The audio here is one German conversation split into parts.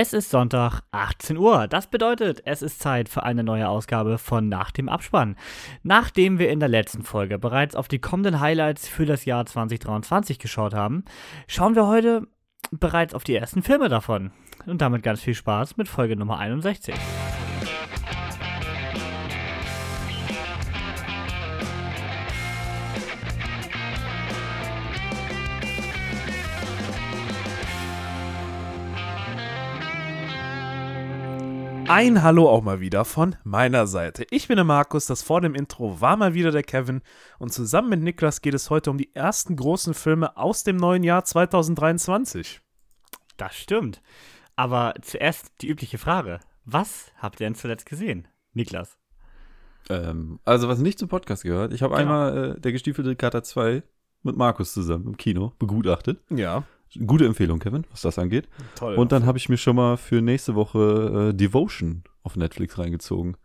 Es ist Sonntag, 18 Uhr. Das bedeutet, es ist Zeit für eine neue Ausgabe von Nach dem Abspann. Nachdem wir in der letzten Folge bereits auf die kommenden Highlights für das Jahr 2023 geschaut haben, schauen wir heute bereits auf die ersten Filme davon. Und damit ganz viel Spaß mit Folge Nummer 61. Ein Hallo auch mal wieder von meiner Seite. Ich bin der Markus, das vor dem Intro war mal wieder der Kevin und zusammen mit Niklas geht es heute um die ersten großen Filme aus dem neuen Jahr 2023. Das stimmt. Aber zuerst die übliche Frage. Was habt ihr denn zuletzt gesehen, Niklas? Ähm, also, was nicht zum Podcast gehört, ich habe Genau. einmal äh, der gestiefelte Kater 2 mit Markus zusammen im Kino begutachtet. Ja, Gute Empfehlung, Kevin, was das angeht. toll. Und dann habe ich mir schon mal für nächste Woche äh, Devotion auf Netflix reingezogen.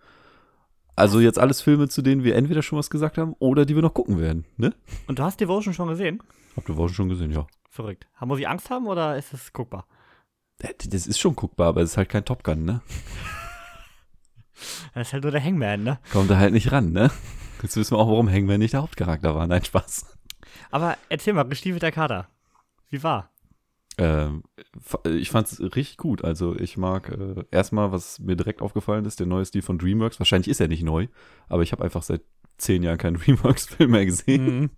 Also jetzt alles Filme, zu denen wir entweder schon was gesagt haben oder die wir noch gucken werden, ne? Und du hast Devotion schon gesehen? Ihr Devotion schon gesehen, ja. Verrückt. Muss ich Angst haben oder ist es guckbar? Äh, Das ist schon guckbar, aber es ist halt kein Top Gun, ne? Das ist halt nur der Hangman, ne? Kommt da halt nicht ran, ne? Jetzt wissen wir auch, warum Hangman nicht der Hauptcharakter war. Nein, Spaß. Aber erzähl mal, gestiefelter Kater. Wie war? Ähm, fa- ich fand's richtig gut. Also ich mag äh, erstmal, was mir direkt aufgefallen ist, der neue Stil von DreamWorks. Wahrscheinlich ist er nicht neu, aber ich habe einfach seit zehn Jahren keinen DreamWorks-Film mehr gesehen. Mhm.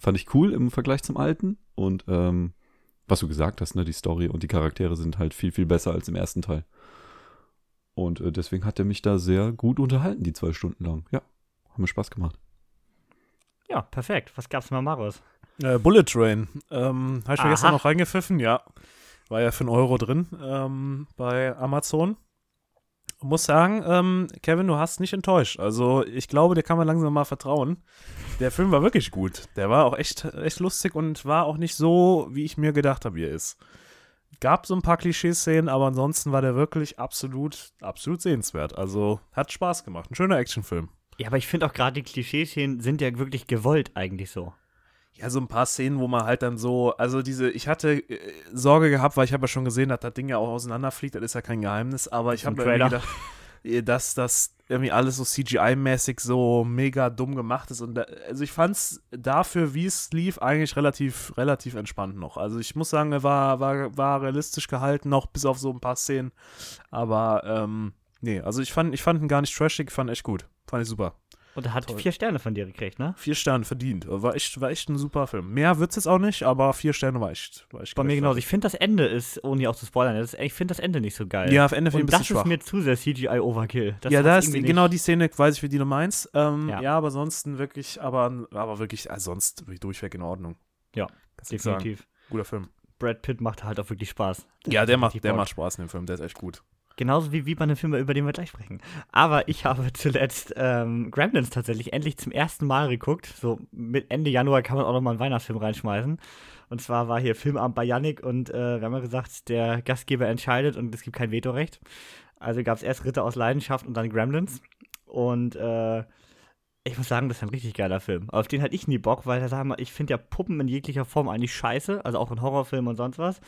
Fand ich cool im Vergleich zum alten. Und ähm, was du gesagt hast, ne, die Story und die Charaktere sind halt viel, viel besser als im ersten Teil. Und äh, deswegen hat er mich da sehr gut unterhalten, die zwei Stunden lang. Ja, hat mir Spaß gemacht. Ja, perfekt. Was gab's mal, Marius? Äh, Bullet Train. Ähm, habe ich mir Aha. gestern noch reingepfiffen, ja. War ja für einen Euro drin ähm, bei Amazon. Muss sagen, ähm, Kevin, du hast nicht enttäuscht. Also ich glaube, dir kann man langsam mal vertrauen. Der Film war wirklich gut. Der war auch echt, echt lustig und war auch nicht so, wie ich mir gedacht habe, wie er ist. Gab so ein paar Klischeeszenen, aber ansonsten war der wirklich absolut, absolut sehenswert. Also hat Spaß gemacht. Ein schöner Actionfilm. Ja, aber ich finde auch gerade die Klischeeszenen sind ja wirklich gewollt eigentlich so. Ja, so ein paar Szenen, wo man halt dann so, also diese, ich hatte äh, Sorge gehabt, weil ich habe ja schon gesehen, dass das Ding ja auch auseinanderfliegt, das ist ja kein Geheimnis, aber ich habe Trailer. gedacht, dass das irgendwie alles so CGI-mäßig so mega dumm gemacht ist und da, also ich fand's dafür, wie es lief, eigentlich relativ, relativ entspannt noch. Also ich muss sagen, er war, war, war realistisch gehalten, noch bis auf so ein paar Szenen, aber ähm, nee, also ich fand, ich fand ihn gar nicht trashig, fand echt gut, fand ich super. Und er hat Toll. vier Sterne von dir gekriegt, ne? Vier Sterne verdient. War echt, war echt ein super Film. Mehr wird's jetzt auch nicht, aber vier Sterne war echt. War echt Bei mir genauso. Ich finde das Ende ist, ohne auch zu spoilern, das, ich finde das Ende nicht so geil. Ja, auf Ende finde ich ein das bisschen ist schwach. mir zu sehr CGI-Overkill. ja, da hat's ist genau nicht- die Szene, weiß ich, wie die du meinst. Ähm, Ja. ja. aber ansonsten wirklich, aber, aber wirklich, also sonst wirklich durchweg in Ordnung. Ja, Kannst. Definitiv. Guter Film. Brad Pitt macht halt auch wirklich Spaß. Ja, der macht, der Bock. macht Spaß in dem Film, der ist echt gut. Genauso wie, wie bei einem Film, über den wir gleich sprechen. Aber ich habe zuletzt ähm, Gremlins tatsächlich endlich zum ersten Mal geguckt. So mit Ende Januar kann man auch noch mal einen Weihnachtsfilm reinschmeißen. Und zwar war hier Filmabend bei Yannick und äh, wir haben ja gesagt, der Gastgeber entscheidet und es gibt kein Vetorecht. Also gab es erst Ritter aus Leidenschaft und dann Gremlins. Und äh, ich muss sagen, das ist ein richtig geiler Film. Auf den hatte ich nie Bock, weil ich finde ja Puppen in jeglicher Form eigentlich scheiße. Also auch in Horrorfilmen und sonst was.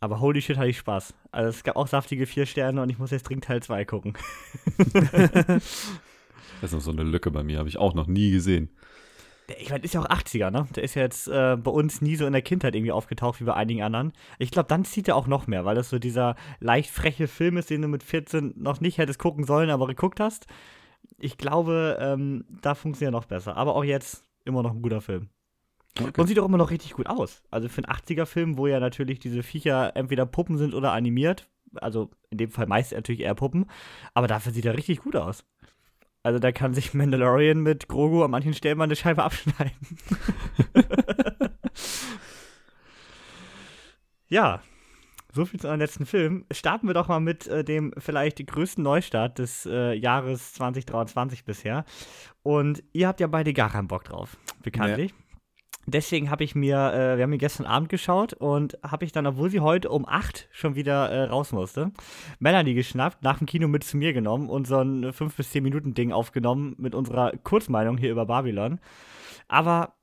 Aber holy shit, hatte ich Spaß. Also es gab auch saftige vier Sterne und ich muss jetzt dringend Teil 2 gucken. Das ist noch so eine Lücke bei mir, habe ich auch noch nie gesehen. Ich meine, ist ja auch 80er, ne? Der ist ja jetzt äh, bei uns nie so in der Kindheit irgendwie aufgetaucht wie bei einigen anderen. Ich glaube, dann zieht er auch noch mehr, weil das so dieser leicht freche Film ist, den du mit 14 noch nicht hättest gucken sollen, aber geguckt hast. Ich glaube, ähm, da funktioniert er noch besser. Aber auch jetzt immer noch ein guter Film. Und sieht auch immer noch richtig gut aus. Also für einen 80er-Film, wo ja natürlich diese Viecher entweder Puppen sind oder animiert. Also in dem Fall meist natürlich eher Puppen. Aber dafür sieht er richtig gut aus. Also da kann sich Mandalorian mit Grogu an manchen Stellen mal eine Scheibe abschneiden. ja, so viel zu unserem letzten Film. Starten wir doch mal mit äh, dem vielleicht größten Neustart des äh, Jahres 2023 bisher. Und ihr habt ja beide gar keinen Bock drauf, bekanntlich. Deswegen habe ich mir, äh, wir haben ihn gestern Abend geschaut und habe ich dann, obwohl sie heute um 8 schon wieder äh, raus musste, Melanie geschnappt, nach dem Kino mit zu mir genommen und so ein 5 bis 10 Minuten Ding aufgenommen mit unserer Kurzmeinung hier über Babylon. Aber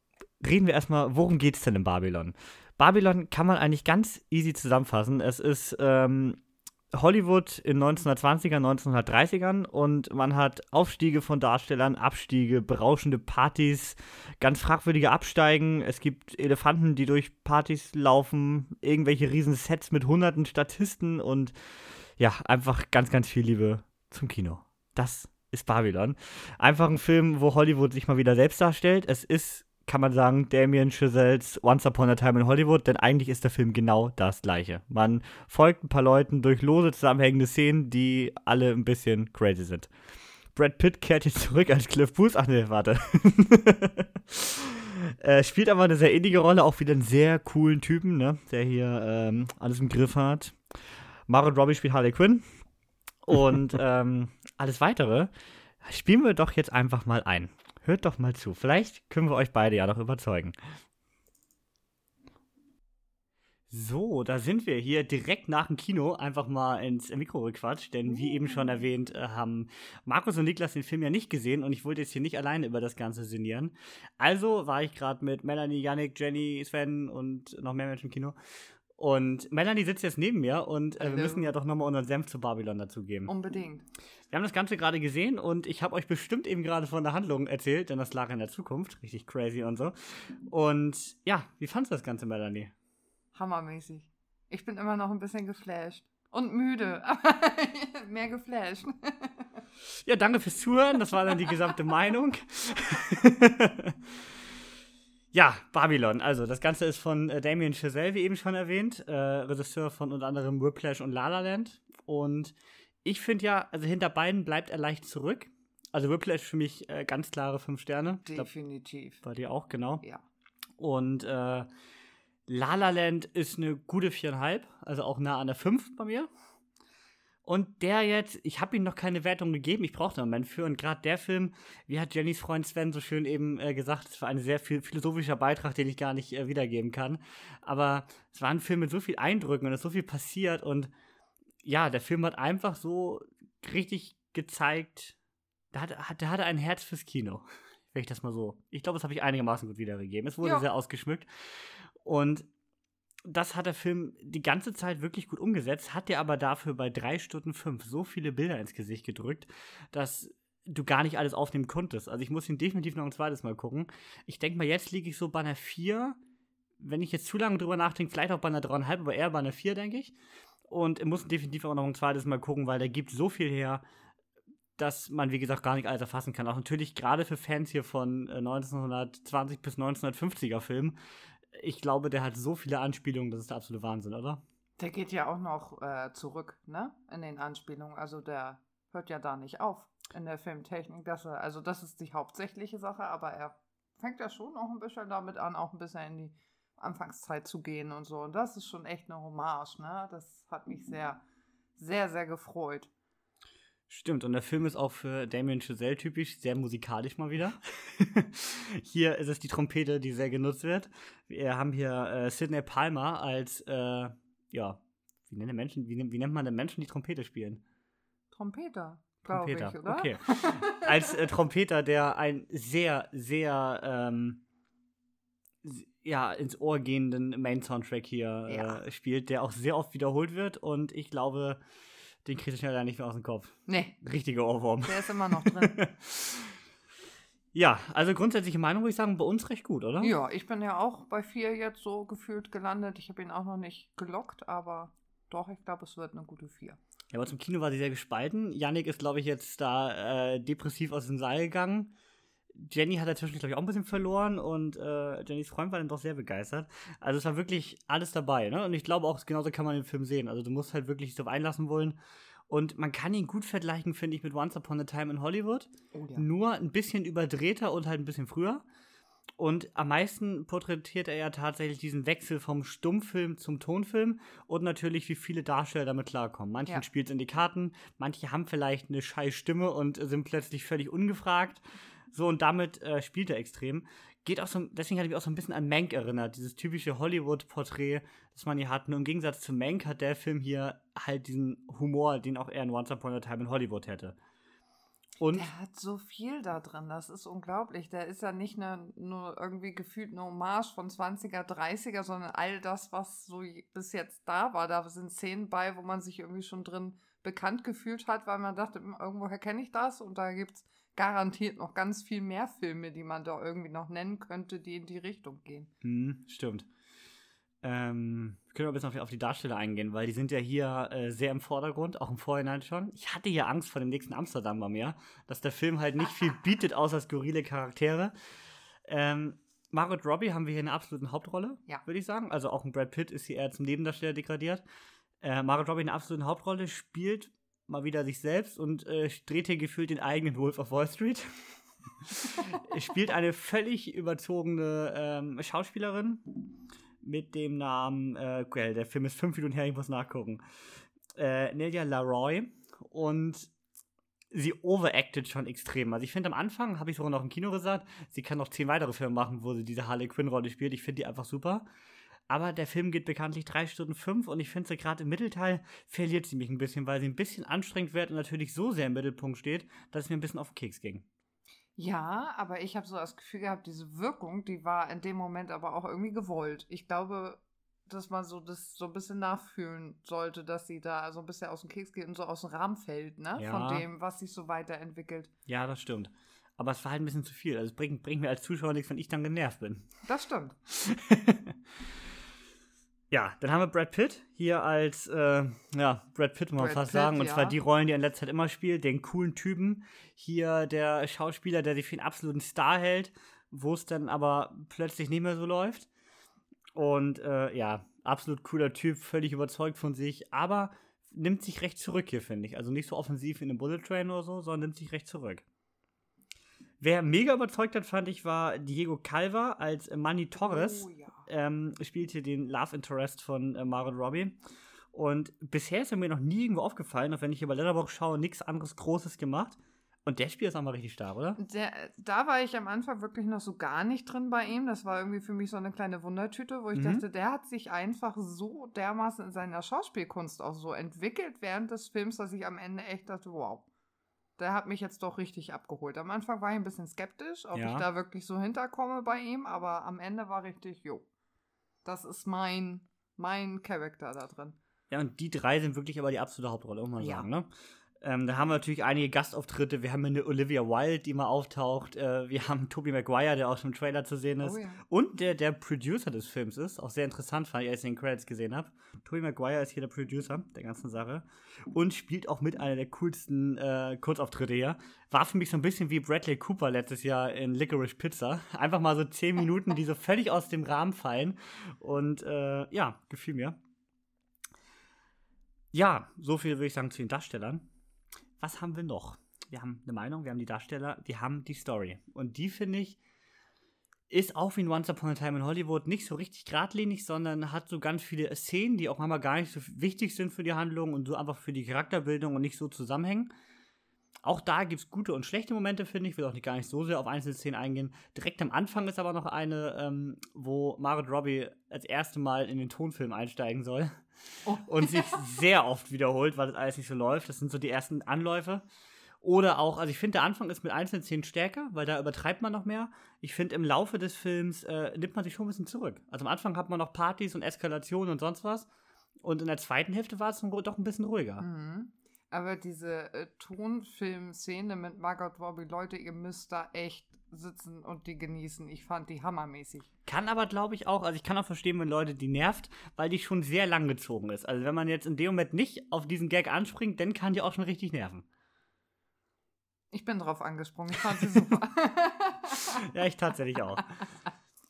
reden wir erstmal, worum geht es denn in Babylon? Babylon kann man eigentlich ganz easy zusammenfassen. Es ist ähm, Hollywood in 1920er, 1930ern und man hat Aufstiege von Darstellern, Abstiege, berauschende Partys, ganz fragwürdige Absteigen. Es gibt Elefanten, die durch Partys laufen, irgendwelche riesen Sets mit hunderten Statisten und ja, einfach ganz, ganz viel Liebe zum Kino. Das ist Babylon. Einfach ein Film, wo Hollywood sich mal wieder selbst darstellt. Es ist kann man sagen, Damien Chazelles Once Upon a Time in Hollywood, denn eigentlich ist der Film genau das gleiche. Man folgt ein paar Leuten durch lose zusammenhängende Szenen, die alle ein bisschen crazy sind. Brad Pitt kehrt jetzt zurück als Cliff Booth. Ach nee, warte. äh, spielt aber eine sehr ähnliche Rolle, auch wieder einen sehr coolen Typen, ne? der hier ähm, alles im Griff hat. Margot Robbie spielt Harley Quinn. Und ähm, alles weitere spielen wir doch jetzt einfach mal ein. Hört doch mal zu. Vielleicht können wir euch beide ja noch überzeugen. So, da sind wir hier direkt nach dem Kino einfach mal ins Mikro gequatscht, denn wie eben schon erwähnt, äh, haben Markus und Niklas den Film ja nicht gesehen und ich wollte jetzt hier nicht alleine über das Ganze sinnieren. Also war ich gerade mit Melanie, Yannick, Jenny, Sven und noch mehr Menschen im Kino und Melanie sitzt jetzt neben mir und äh, wir müssen ja doch nochmal unseren Senf zu Babylon dazugeben. Unbedingt. Wir haben das Ganze gerade gesehen und ich habe euch bestimmt eben gerade von der Handlung erzählt, denn das lag in der Zukunft. Richtig crazy und so. Und ja, wie fandest du das Ganze, Melanie? Hammermäßig. Ich bin immer noch ein bisschen geflasht. Und müde, aber mehr geflasht. ja, danke fürs Zuhören. Das war dann die gesamte Meinung. Ja, Babylon. Also, das Ganze ist von äh, Damien Chazelle, wie eben schon erwähnt, äh, Regisseur von unter anderem Whiplash und La La Land. Und ich finde ja, also hinter beiden bleibt er leicht zurück. Also Whiplash für mich äh, ganz klare fünf Sterne. Definitiv. Glaub, bei dir auch, genau. Ja. Und äh, La La Land ist eine gute viereinhalb, also auch nah an der fünf bei mir. Und der jetzt, ich habe ihm noch keine Wertung gegeben, ich brauchte einen Moment für. Und gerade der Film, wie hat Jennys Freund Sven so schön eben äh, gesagt, es war ein sehr viel philosophischer Beitrag, den ich gar nicht äh, wiedergeben kann. Aber es war ein Film mit so viel Eindrücken und es ist so viel passiert. Und ja, der Film hat einfach so richtig gezeigt, der hatte, der hatte ein Herz fürs Kino. Wenn ich das mal so. Ich glaube, das habe ich einigermaßen gut wiedergegeben. Es wurde ja. sehr ausgeschmückt. Und das hat der Film die ganze Zeit wirklich gut umgesetzt, hat dir aber dafür bei drei Stunden fünf so viele Bilder ins Gesicht gedrückt, dass du gar nicht alles aufnehmen konntest. Also ich muss ihn definitiv noch ein zweites Mal gucken. Ich denke mal, jetzt liege ich so bei einer 4. Wenn ich jetzt zu lange drüber nachdenke, vielleicht auch bei einer 3,5, aber eher bei einer 4, denke ich. Und ich muss definitiv auch noch ein zweites Mal gucken, weil der gibt so viel her, dass man, wie gesagt, gar nicht alles erfassen kann. Auch natürlich gerade für Fans hier von 1920 äh, bis 1950er Filmen ich glaube, der hat so viele Anspielungen, das ist der absolute Wahnsinn, oder? Der geht ja auch noch äh, zurück, ne? In den Anspielungen. Also der hört ja da nicht auf in der Filmtechnik. Dass er, also das ist die hauptsächliche Sache, aber er fängt ja schon auch ein bisschen damit an, auch ein bisschen in die Anfangszeit zu gehen und so. Und das ist schon echt eine Hommage, ne? Das hat mich sehr, sehr, sehr gefreut. Stimmt, und der Film ist auch für Damien Chazelle typisch, sehr musikalisch mal wieder. hier ist es die Trompete, die sehr genutzt wird. Wir haben hier äh, Sidney Palmer als, äh, ja, wie nennt, Menschen, wie, wie, nennt man denn Menschen, die Trompete spielen? Trompeter, glaube ich, oder? Okay. als äh, Trompeter, der ein sehr, sehr, ähm, ja, ins Ohr gehenden Main-Soundtrack hier ja. Äh, spielt, der auch sehr oft wiederholt wird und ich glaube, den kriegst du schnell nicht mehr aus dem Kopf. Nee. Richtiger Ohrwurm. Der ist immer noch drin. ja, also grundsätzliche Meinung würde ich sagen, bei uns recht gut, oder? Ja, ich bin ja auch bei vier jetzt so gefühlt gelandet. Ich habe ihn auch noch nicht gelockt, aber doch, ich glaube, es wird eine gute vier. Ja, aber zum Kino war sie sehr gespalten. Yannick ist, glaube ich, jetzt da äh, depressiv aus dem Seil gegangen. Jenny hat dazwischen, glaube ich, auch ein bisschen verloren und äh, Jennys Freund war dann doch sehr begeistert. Also es war wirklich alles dabei, ne? Und ich glaube auch, genauso kann man den Film sehen. Also du musst halt wirklich darauf einlassen wollen. Und man kann ihn gut vergleichen, finde ich, mit Once Upon a Time in Hollywood. Oh, ja. Nur ein bisschen überdrehter und halt ein bisschen früher. Und am meisten porträtiert er ja tatsächlich diesen Wechsel vom Stummfilm zum Tonfilm und natürlich, wie viele Darsteller damit klarkommen. Manchen ja. spielt es in die Karten, manche haben vielleicht eine scheiß Stimme und sind plötzlich völlig ungefragt. So, und damit äh, spielt er extrem. Geht auch so, deswegen hat ich mich auch so ein bisschen an Mank erinnert, dieses typische Hollywood-Porträt, das man hier hat. Nur im Gegensatz zu Mank hat der Film hier halt diesen Humor, den auch er in Once Upon a Time in Hollywood hätte. Und Der hat so viel da drin, das ist unglaublich. Der ist ja nicht ne, nur irgendwie gefühlt eine Hommage von 20er, 30er, sondern all das, was so bis jetzt da war. Da sind Szenen bei, wo man sich irgendwie schon drin bekannt gefühlt hat, weil man dachte, "Hm, irgendwoher kenne ich das. Und da gibt es garantiert noch ganz viel mehr Filme, die man da irgendwie noch nennen könnte, die in die Richtung gehen. Hm, stimmt. Ähm, wir können wir ein bisschen auf die, auf die Darsteller eingehen, weil die sind ja hier äh, sehr im Vordergrund, auch im Vorhinein schon. Ich hatte ja Angst vor dem nächsten Amsterdam bei mir, dass der Film halt nicht viel bietet, außer skurrile Charaktere. Ähm, Margot Robbie haben wir hier in einer absoluten Hauptrolle, Ja. würde ich sagen. Also auch ein Brad Pitt ist hier eher zum Nebendarsteller degradiert. Äh, Margot Robbie in einer absoluten Hauptrolle spielt mal wieder sich selbst und äh, dreht hier gefühlt den eigenen Wolf of Wall Street. spielt eine völlig überzogene ähm, Schauspielerin mit dem Namen, äh, well, der Film ist fünf Minuten her, ich muss nachgucken. Äh, Nelia Laroy und sie overacted schon extrem. Also ich finde am Anfang, habe ich sogar noch im Kino gesagt, sie kann noch zehn weitere Filme machen, wo sie diese Harley Quinn-Rolle spielt. Ich finde die einfach super. Aber der Film geht bekanntlich drei Stunden fünf und ich finde sie gerade im Mittelteil verliert sie mich ein bisschen, weil sie ein bisschen anstrengend wird und natürlich so sehr im Mittelpunkt steht, dass es mir ein bisschen auf den Keks ging. Ja, aber ich habe so das Gefühl gehabt, diese Wirkung, die war in dem Moment aber auch irgendwie gewollt. Ich glaube, dass man so das so ein bisschen nachfühlen sollte, dass sie da so ein bisschen aus dem Keks geht und so aus dem Rahmen fällt, ne? Ja. Von dem, was sich so weiterentwickelt. Ja, das stimmt. Aber es war halt ein bisschen zu viel. Also es bringt, bringt mir als Zuschauer nichts, wenn ich dann genervt bin. Das stimmt. Ja, dann haben wir Brad Pitt hier als, äh, ja, Brad Pitt muss man Brad fast Pitt, sagen. Und ja. zwar die Rollen, die er in letzter Zeit immer spielt. Den coolen Typen. Hier der Schauspieler, der sich für einen absoluten Star hält, wo es dann aber plötzlich nicht mehr so läuft. Und äh, ja, absolut cooler Typ, völlig überzeugt von sich, aber nimmt sich recht zurück hier, finde ich. Also nicht so offensiv in einem Bullet Train oder so, sondern nimmt sich recht zurück. Wer mega überzeugt hat, fand ich, war Diego Calva als Manny Torres Oh ja. Ähm, spielt hier den Love Interest von äh, Margot Robbie. Und bisher ist er mir noch nie irgendwo aufgefallen, auch wenn ich hier bei Letterboxd schaue, nichts anderes Großes gemacht. Und der Spiel ist auch mal richtig stark, oder? Der, da war ich am Anfang wirklich noch so gar nicht drin bei ihm. Das war irgendwie für mich so eine kleine Wundertüte, wo ich Mhm. dachte, der hat sich einfach so dermaßen in seiner Schauspielkunst auch so entwickelt während des Films, dass ich am Ende echt dachte, wow, der hat mich jetzt doch richtig abgeholt. Am Anfang war ich ein bisschen skeptisch, ob Ja. ich da wirklich so hinterkomme bei ihm, aber am Ende war richtig, jo, das ist mein, mein Charakter da drin. Ja, und die drei sind wirklich aber die absolute Hauptrolle, muss man Ja. sagen, ne? Ähm, da haben wir natürlich einige Gastauftritte. Wir haben eine Olivia Wilde, die mal auftaucht. Äh, wir haben Tobey Maguire, der auch schon im Trailer zu sehen ist. Oh ja. Und der, der Producer des Films ist. Auch sehr interessant, fand ich, als ich den Credits gesehen habe. Tobey Maguire ist hier der Producer der ganzen Sache. Und spielt auch mit einer der coolsten äh, Kurzauftritte hier. War für mich so ein bisschen wie Bradley Cooper letztes Jahr in Licorice Pizza. Einfach mal so zehn Minuten, die so völlig aus dem Rahmen fallen. Und äh, ja, gefiel mir. Ja, so viel würde ich sagen zu den Darstellern. Was haben wir noch? Wir haben eine Meinung, wir haben die Darsteller, wir haben die Story. Und die, finde ich, ist auch wie in Once Upon a Time in Hollywood nicht so richtig geradlinig, sondern hat so ganz viele Szenen, die auch manchmal gar nicht so wichtig sind für die Handlung und so einfach für die Charakterbildung und nicht so zusammenhängen. Auch da gibt es gute und schlechte Momente, finde ich. Ich will auch nicht gar nicht so sehr auf einzelne Szenen eingehen. Direkt am Anfang ist aber noch eine, ähm, wo Margot Robbie als erste Mal in den Tonfilm einsteigen soll Oh. und sich sehr oft wiederholt, weil das alles nicht so läuft. Das sind so die ersten Anläufe. Oder auch, also ich finde, der Anfang ist mit einzelnen Szenen stärker, weil da übertreibt man noch mehr. Ich finde, im Laufe des Films äh, nimmt man sich schon ein bisschen zurück. Also am Anfang hat man noch Partys und Eskalationen und sonst was. Und in der zweiten Hälfte war es doch ein bisschen ruhiger. Mhm. Aber diese äh, Tonfilm-Szene mit Margot Robbie, Leute, ihr müsst da echt sitzen und die genießen. Ich fand die hammermäßig. Kann aber, glaube ich, auch, also ich kann auch verstehen, wenn Leute die nervt, weil die schon sehr lang gezogen ist. Also wenn man jetzt in dem Moment nicht auf diesen Gag anspringt, dann kann die auch schon richtig nerven. Ich bin drauf angesprungen. Ich fand sie super. Ja, ich tatsächlich auch.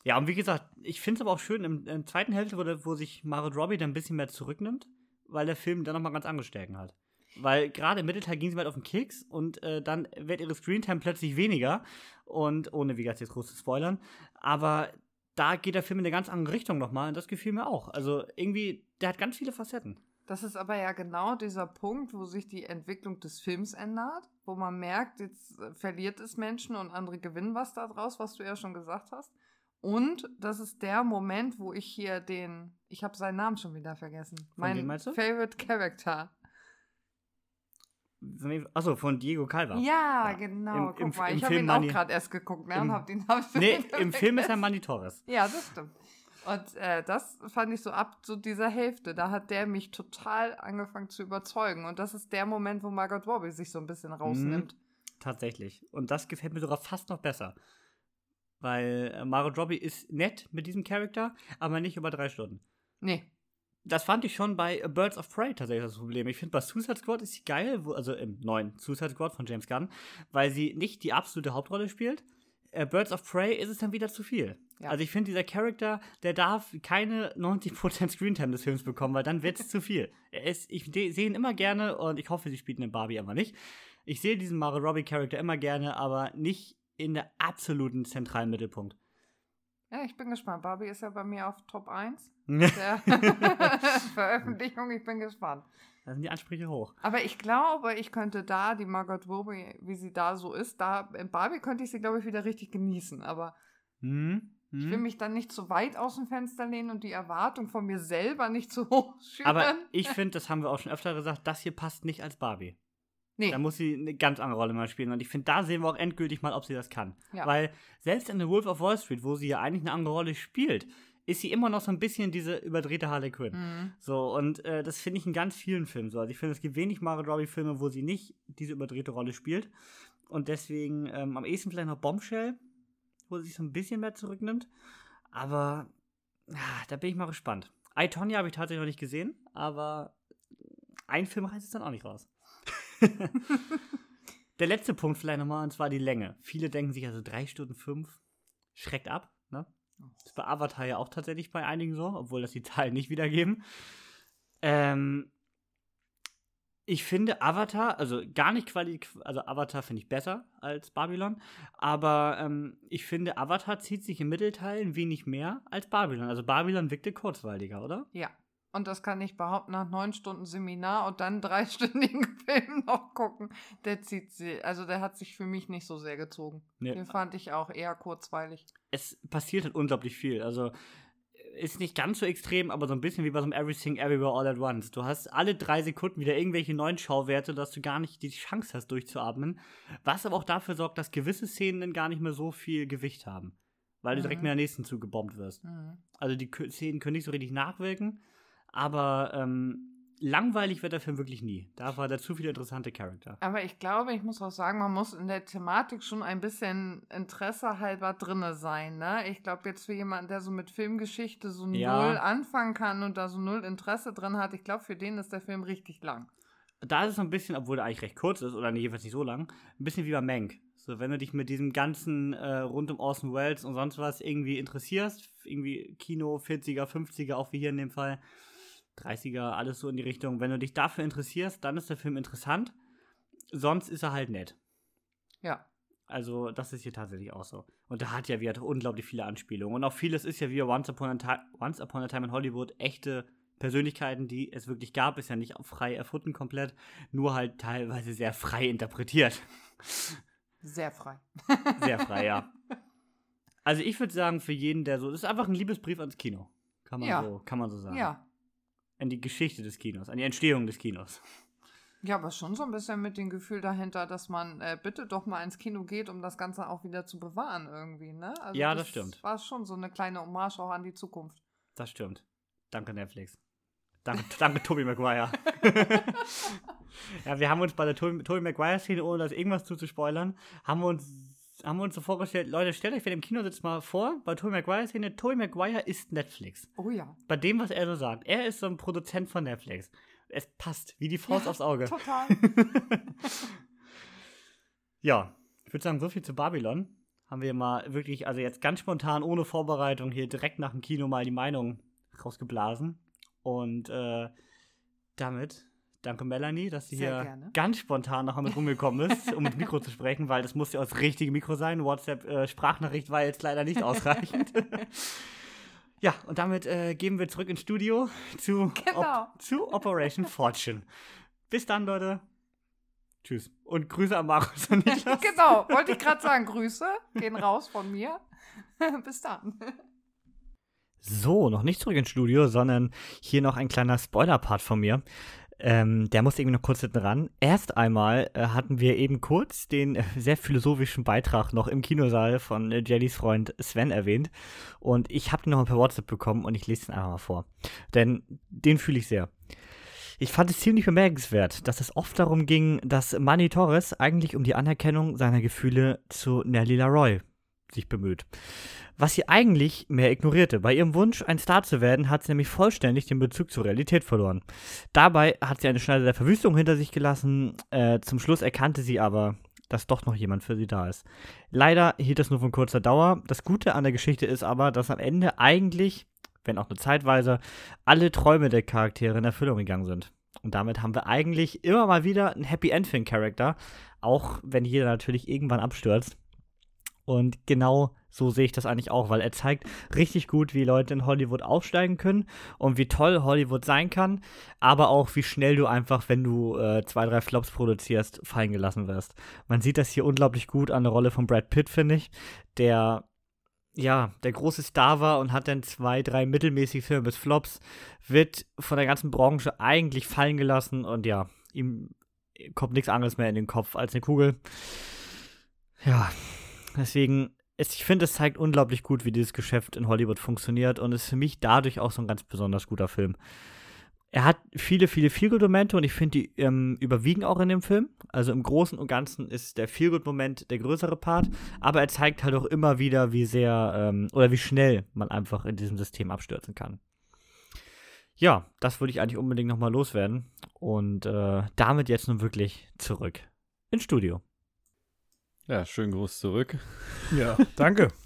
Ja, und wie gesagt, ich finde es aber auch schön im, im zweiten Hälfte, wo, wo sich Margot Robbie dann ein bisschen mehr zurücknimmt, weil der Film dann nochmal ganz angestärken hat. Weil gerade im Mittelteil ging sie halt auf den Keks und äh, dann wird ihre Screentime plötzlich weniger. Und ohne, wie gesagt, jetzt groß zu spoilern. Aber da geht der Film in eine ganz andere Richtung nochmal und das gefiel mir auch. Also irgendwie, der hat ganz viele Facetten. Das ist aber ja genau dieser Punkt, wo sich die Entwicklung des Films ändert, wo man merkt, jetzt äh, verliert es Menschen und andere gewinnen was daraus, was du ja schon gesagt hast. Und das ist der Moment, wo ich hier den, ich habe seinen Namen schon wieder vergessen, wem mein? Favorite Character. Achso, von Diego Calva. Ja, genau. Im- Guck im- mal, im ich habe ihn auch Money- gerade erst geguckt, ne? Im- und hab den hab Nee, im vergessen. Film ist er Mandy Torres. Ja, das stimmt. Und äh, das fand ich so ab so dieser Hälfte. Da hat der mich total angefangen zu überzeugen. Und das ist der Moment, wo Margot Robbie sich so ein bisschen rausnimmt. Tatsächlich. Und das gefällt mir sogar fast noch besser. Weil äh, Margot Robbie ist nett mit diesem Charakter, aber nicht über drei Stunden. Nee. Das fand ich schon bei Birds of Prey tatsächlich das Problem. Ich finde, bei Suicide Squad ist sie geil, wo, also im neuen Suicide Squad von James Gunn, weil sie nicht die absolute Hauptrolle spielt. Äh, Birds of Prey ist es dann wieder zu viel. Ja. Also ich finde, dieser Charakter, der darf keine 90% Screentime des Films bekommen, weil dann wird es zu viel. Ist, ich sehe ihn immer gerne und ich hoffe, sie spielt in Barbie aber nicht. Ich sehe diesen Margot Robbie Charakter immer gerne, aber nicht in der absoluten zentralen Mittelpunkt. Ja, ich bin gespannt. Barbie ist ja bei mir auf Top 1 da der Veröffentlichung. Ich bin gespannt. sind die Ansprüche hoch. Aber ich glaube, ich könnte da die Margot Robbie, wie sie da so ist, da in Barbie könnte ich sie, glaube ich, wieder richtig genießen. Aber Hm? ich Hm? will mich dann nicht zu weit aus dem Fenster lehnen und die Erwartung von mir selber nicht zu hoch schüren. Aber ich finde, das haben wir auch schon öfter gesagt, das hier passt nicht als Barbie. Nee. Da muss sie eine ganz andere Rolle mal spielen. Und ich finde, da sehen wir auch endgültig mal, ob sie das kann. Ja. Weil selbst in The Wolf of Wall Street, wo sie ja eigentlich eine andere Rolle spielt, ist sie immer noch so ein bisschen diese überdrehte Harley Quinn. Mhm. So, und äh, das finde ich in ganz vielen Filmen so. Also ich finde, es gibt wenig Margot Robbie-Filme, wo sie nicht diese überdrehte Rolle spielt. Und deswegen ähm, am ehesten vielleicht noch Bombshell, wo sie sich so ein bisschen mehr zurücknimmt. Aber ah, da bin ich mal gespannt. I, Tonya habe ich tatsächlich noch nicht gesehen, aber ein Film reißt es dann auch nicht raus. Der letzte Punkt vielleicht nochmal, und zwar die Länge. Viele denken sich also drei Stunden fünf schreckt ab. Ne? Das ist bei Avatar ja auch tatsächlich bei einigen so, obwohl das die Zahlen nicht wiedergeben. Ähm, ich finde Avatar, also gar nicht qualitativ, also Avatar finde ich besser als Babylon, aber ähm, ich finde Avatar zieht sich im Mittelteil ein wenig mehr als Babylon. Also Babylon wirkte kurzweiliger, oder? Ja. Und das kann ich behaupten nach neun Stunden Seminar und dann dreistündigen Film noch gucken. Der zieht sie, also der hat sich für mich nicht so sehr gezogen. Nee. Den fand ich auch eher kurzweilig. es passiert halt unglaublich viel. Also ist nicht ganz so extrem, aber so ein bisschen wie bei so einem Everything Everywhere All at Once. Du hast alle drei Sekunden wieder irgendwelche neuen Schauwerte, dass du gar nicht die Chance hast, durchzuatmen. Was aber auch dafür sorgt, dass gewisse Szenen dann gar nicht mehr so viel Gewicht haben. Weil du direkt Mhm. mit der nächsten zugebombt wirst. Mhm. Also die Szenen können nicht so richtig nachwirken, aber ähm, langweilig wird der Film wirklich nie. Dafür hat er zu viele interessante Charakter. Aber ich glaube, ich muss auch sagen, man muss in der Thematik schon ein bisschen Interesse halber drinne sein. Ne? Ich glaube, jetzt für jemanden, der so mit Filmgeschichte so Ja. null anfangen kann und da so null Interesse drin hat, ich glaube, für den ist der Film richtig lang. da ist es so ein bisschen, obwohl er eigentlich recht kurz ist, oder nee, jedenfalls nicht so lang, ein bisschen wie bei Mank. So, wenn du dich mit diesem ganzen äh, rund um Orson Welles und sonst was irgendwie interessierst, irgendwie Kino, 40er, 50er, auch wie hier in dem Fall, 30er, alles so in die Richtung. Wenn du dich dafür interessierst, dann ist der Film interessant. Sonst ist er halt nett. Ja. Also, das ist hier tatsächlich auch so. Und da hat ja wieder unglaublich viele Anspielungen. Und auch vieles ist ja wie Once Upon Once Upon a Time in Hollywood echte Persönlichkeiten, die es wirklich gab, ist ja nicht frei erfunden komplett, nur halt teilweise sehr frei interpretiert. Sehr frei. Sehr frei, ja. Also ich würde sagen, für jeden, der so, das ist einfach ein Liebesbrief ans Kino. Kann man, Ja. so, kann man so sagen. Ja. An die Geschichte des Kinos, an die Entstehung des Kinos. Ja, aber schon so ein bisschen mit dem Gefühl dahinter, dass man äh, bitte doch mal ins Kino geht, um das Ganze auch wieder zu bewahren irgendwie, ne? Also Ja, das stimmt. War schon so eine kleine Hommage auch an die Zukunft. Das stimmt. Danke, Netflix. Danke, danke Tobey Maguire. ja, wir haben uns bei der Tobey Tobey Maguire-Szene, ohne das irgendwas zu, zu spoilern, haben wir uns haben wir uns so vorgestellt, Leute, stellt euch, wer im Kino sitzt, mal vor, bei Tobey Maguire-Szene, Tobey Maguire ist Netflix. Oh ja. Bei dem, was er so sagt. Er ist so ein Produzent von Netflix. Es passt, wie die Faust Ja, aufs Auge. Total. Ja, ich würde sagen, so viel zu Babylon. Haben wir mal wirklich, also jetzt ganz spontan, ohne Vorbereitung, hier direkt nach dem Kino mal die Meinung rausgeblasen. Und äh, damit danke Melanie, dass sie Sehr hier gerne. ganz spontan noch mit rumgekommen ist, um ins Mikro zu sprechen, weil das muss ja auch das richtige Mikro sein. WhatsApp-Sprachnachricht war jetzt leider nicht ausreichend. ja, und damit äh, gehen wir zurück ins Studio zu, Genau. op zu Operation Fortune. Bis dann, Leute. Tschüss. Und Grüße an Markus und Niklas. genau, wollte ich gerade sagen, Grüße gehen raus von mir. Bis dann. So, noch nicht zurück ins Studio, sondern hier noch ein kleiner Spoiler-Part von mir. Ähm, der muss irgendwie noch kurz hinten ran. Erst einmal äh, hatten wir eben kurz den äh, sehr philosophischen Beitrag noch im Kinosaal von äh, Jellys Freund Sven erwähnt. Und ich habe den noch mal per WhatsApp bekommen und ich lese den einfach mal vor. Denn den fühle ich sehr. Ich fand es ziemlich bemerkenswert, dass es oft darum ging, dass Manny Torres eigentlich um die Anerkennung seiner Gefühle zu Nelly Laroy sich bemüht. Was sie eigentlich mehr ignorierte. Bei ihrem Wunsch, ein Star zu werden, hat sie nämlich vollständig den Bezug zur Realität verloren. Dabei hat sie eine Schneide der Verwüstung hinter sich gelassen. Äh, zum Schluss erkannte sie aber, dass doch noch jemand für sie da ist. Leider hielt das nur von kurzer Dauer. Das Gute an der Geschichte ist aber, dass am Ende eigentlich, wenn auch nur zeitweise, alle Träume der Charaktere in Erfüllung gegangen sind. Und damit haben wir eigentlich immer mal wieder einen Happy End für den Charakter, auch wenn jeder natürlich irgendwann abstürzt. Und genau so sehe ich das eigentlich auch, weil er zeigt richtig gut, wie Leute in Hollywood aufsteigen können und wie toll Hollywood sein kann, aber auch wie schnell du einfach, wenn du äh, zwei, drei Flops produzierst, fallen gelassen wirst. Man sieht das hier unglaublich gut an der Rolle von Brad Pitt, finde ich, der ja, der große Star war und hat dann zwei, drei mittelmäßige Filme bis Flops, wird von der ganzen Branche eigentlich fallen gelassen und ja, ihm kommt nichts anderes mehr in den Kopf als eine Kugel. Ja, Deswegen, es, ich finde, es zeigt unglaublich gut, wie dieses Geschäft in Hollywood funktioniert und ist für mich dadurch auch so ein ganz besonders guter Film. Er hat viele, viele Feelgood-Momente und ich finde, die ähm, überwiegen auch in dem Film. Also im Großen und Ganzen ist der Feelgood-Moment der größere Part, aber er zeigt halt auch immer wieder, wie sehr ähm, oder wie schnell man einfach in diesem System abstürzen kann. Ja, das würde ich eigentlich unbedingt nochmal loswerden und äh, damit jetzt nun wirklich zurück ins Studio. Ja, schönen Gruß zurück. Ja, danke.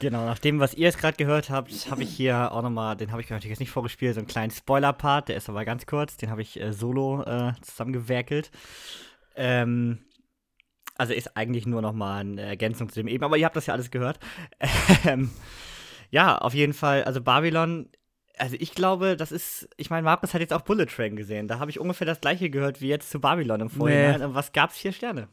Genau, nach dem, was ihr jetzt gerade gehört habt, habe ich hier auch nochmal, den habe ich natürlich jetzt nicht vorgespielt, so einen kleinen Spoiler-Part, der ist aber ganz kurz, den habe ich äh, solo äh, zusammengewerkelt. Ähm, also ist eigentlich nur nochmal eine Ergänzung zu dem eben, aber ihr habt das ja alles gehört. Ähm, ja, auf jeden Fall, also Babylon, also ich glaube, das ist, ich meine, Markus hat jetzt auch Bullet Train gesehen, da habe ich ungefähr das gleiche gehört wie jetzt zu Babylon im Vorhinein. Nee. Und was gab's? Vier Sterne.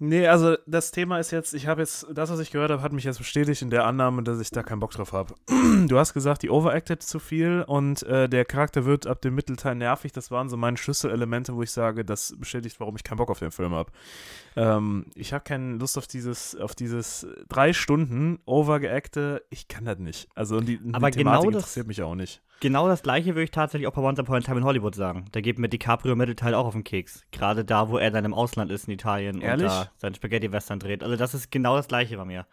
Nee, also das Thema ist jetzt, ich habe jetzt, das, was ich gehört habe, hat mich jetzt bestätigt in der Annahme, dass ich da keinen Bock drauf habe. Du hast gesagt, die overacted zu viel und äh, der Charakter wird ab dem Mittelteil nervig. Das waren so meine Schlüsselelemente, wo ich sage, das bestätigt, warum ich keinen Bock auf den Film habe. Ähm, ich habe keine Lust auf dieses, auf dieses drei Stunden overgeacte. Ich kann das nicht. Also die, Aber die genau das interessiert mich auch nicht. Genau das gleiche würde ich tatsächlich auch bei Once Upon a Time in Hollywood sagen. Da geht mir DiCaprio Mittelteil auch auf den Keks. Gerade da, wo er dann im Ausland ist in Italien Ehrlich? und da seinen Spaghetti-Western dreht. Also das ist genau das gleiche bei mir.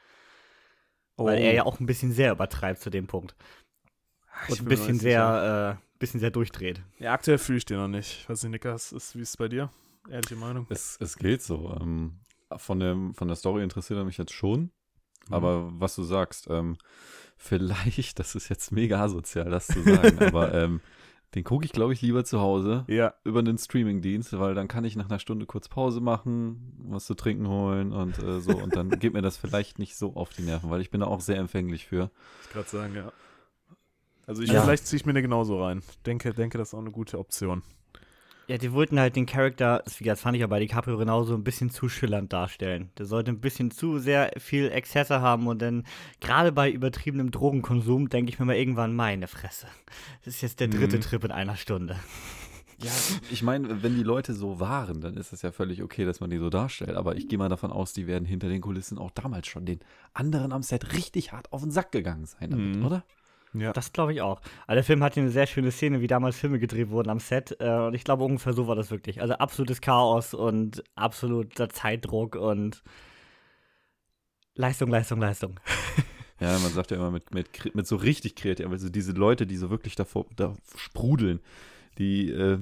Oh. Weil er ja auch ein bisschen sehr übertreibt zu dem Punkt. Und ein bisschen sehr, äh, bisschen sehr durchdreht. Ja, aktuell fühle ich den noch nicht. weiß nicht, Nikas, ist, wie ist es bei dir? Ehrliche Meinung? Es, es geht so. Ähm, von, dem, von der Story interessiert er mich jetzt schon. Mhm. Aber was du sagst, ähm, vielleicht, das ist jetzt mega asozial, das zu sagen, aber ähm, den gucke ich, glaube ich, lieber zu Hause ja. über den Streamingdienst, weil dann kann ich nach einer Stunde kurz Pause machen, was zu trinken holen und äh, so. Und dann geht mir das vielleicht nicht so auf die Nerven, weil ich bin da auch sehr empfänglich für. Ich gerade sagen, ja. Also ich, ja. vielleicht ziehe ich mir da genauso rein. Denke, denke, das ist auch eine gute Option. Ja, die wollten halt den Charakter, das fand ich ja bei DiCaprio genauso, ein bisschen zu schillernd darstellen. Der sollte ein bisschen zu sehr viel Exzesse haben und dann, gerade bei übertriebenem Drogenkonsum, denke ich mir mal irgendwann, meine Fresse. Das ist jetzt der dritte mhm. Trip in einer Stunde. Ja, ich meine, wenn die Leute so waren, dann ist es ja völlig okay, dass man die so darstellt. Aber ich gehe mal davon aus, die werden hinter den Kulissen auch damals schon den anderen am Set richtig hart auf den Sack gegangen sein damit, mhm. oder? Ja. Das glaube ich auch. Also der Film hat eine sehr schöne Szene, wie damals Filme gedreht wurden am Set. Äh, und ich glaube, ungefähr so war das wirklich. Also absolutes Chaos und absoluter Zeitdruck und Leistung, Leistung, Leistung. Ja, man sagt ja immer mit, mit, mit so richtig kreativ, also diese Leute, die so wirklich davor da sprudeln, die äh,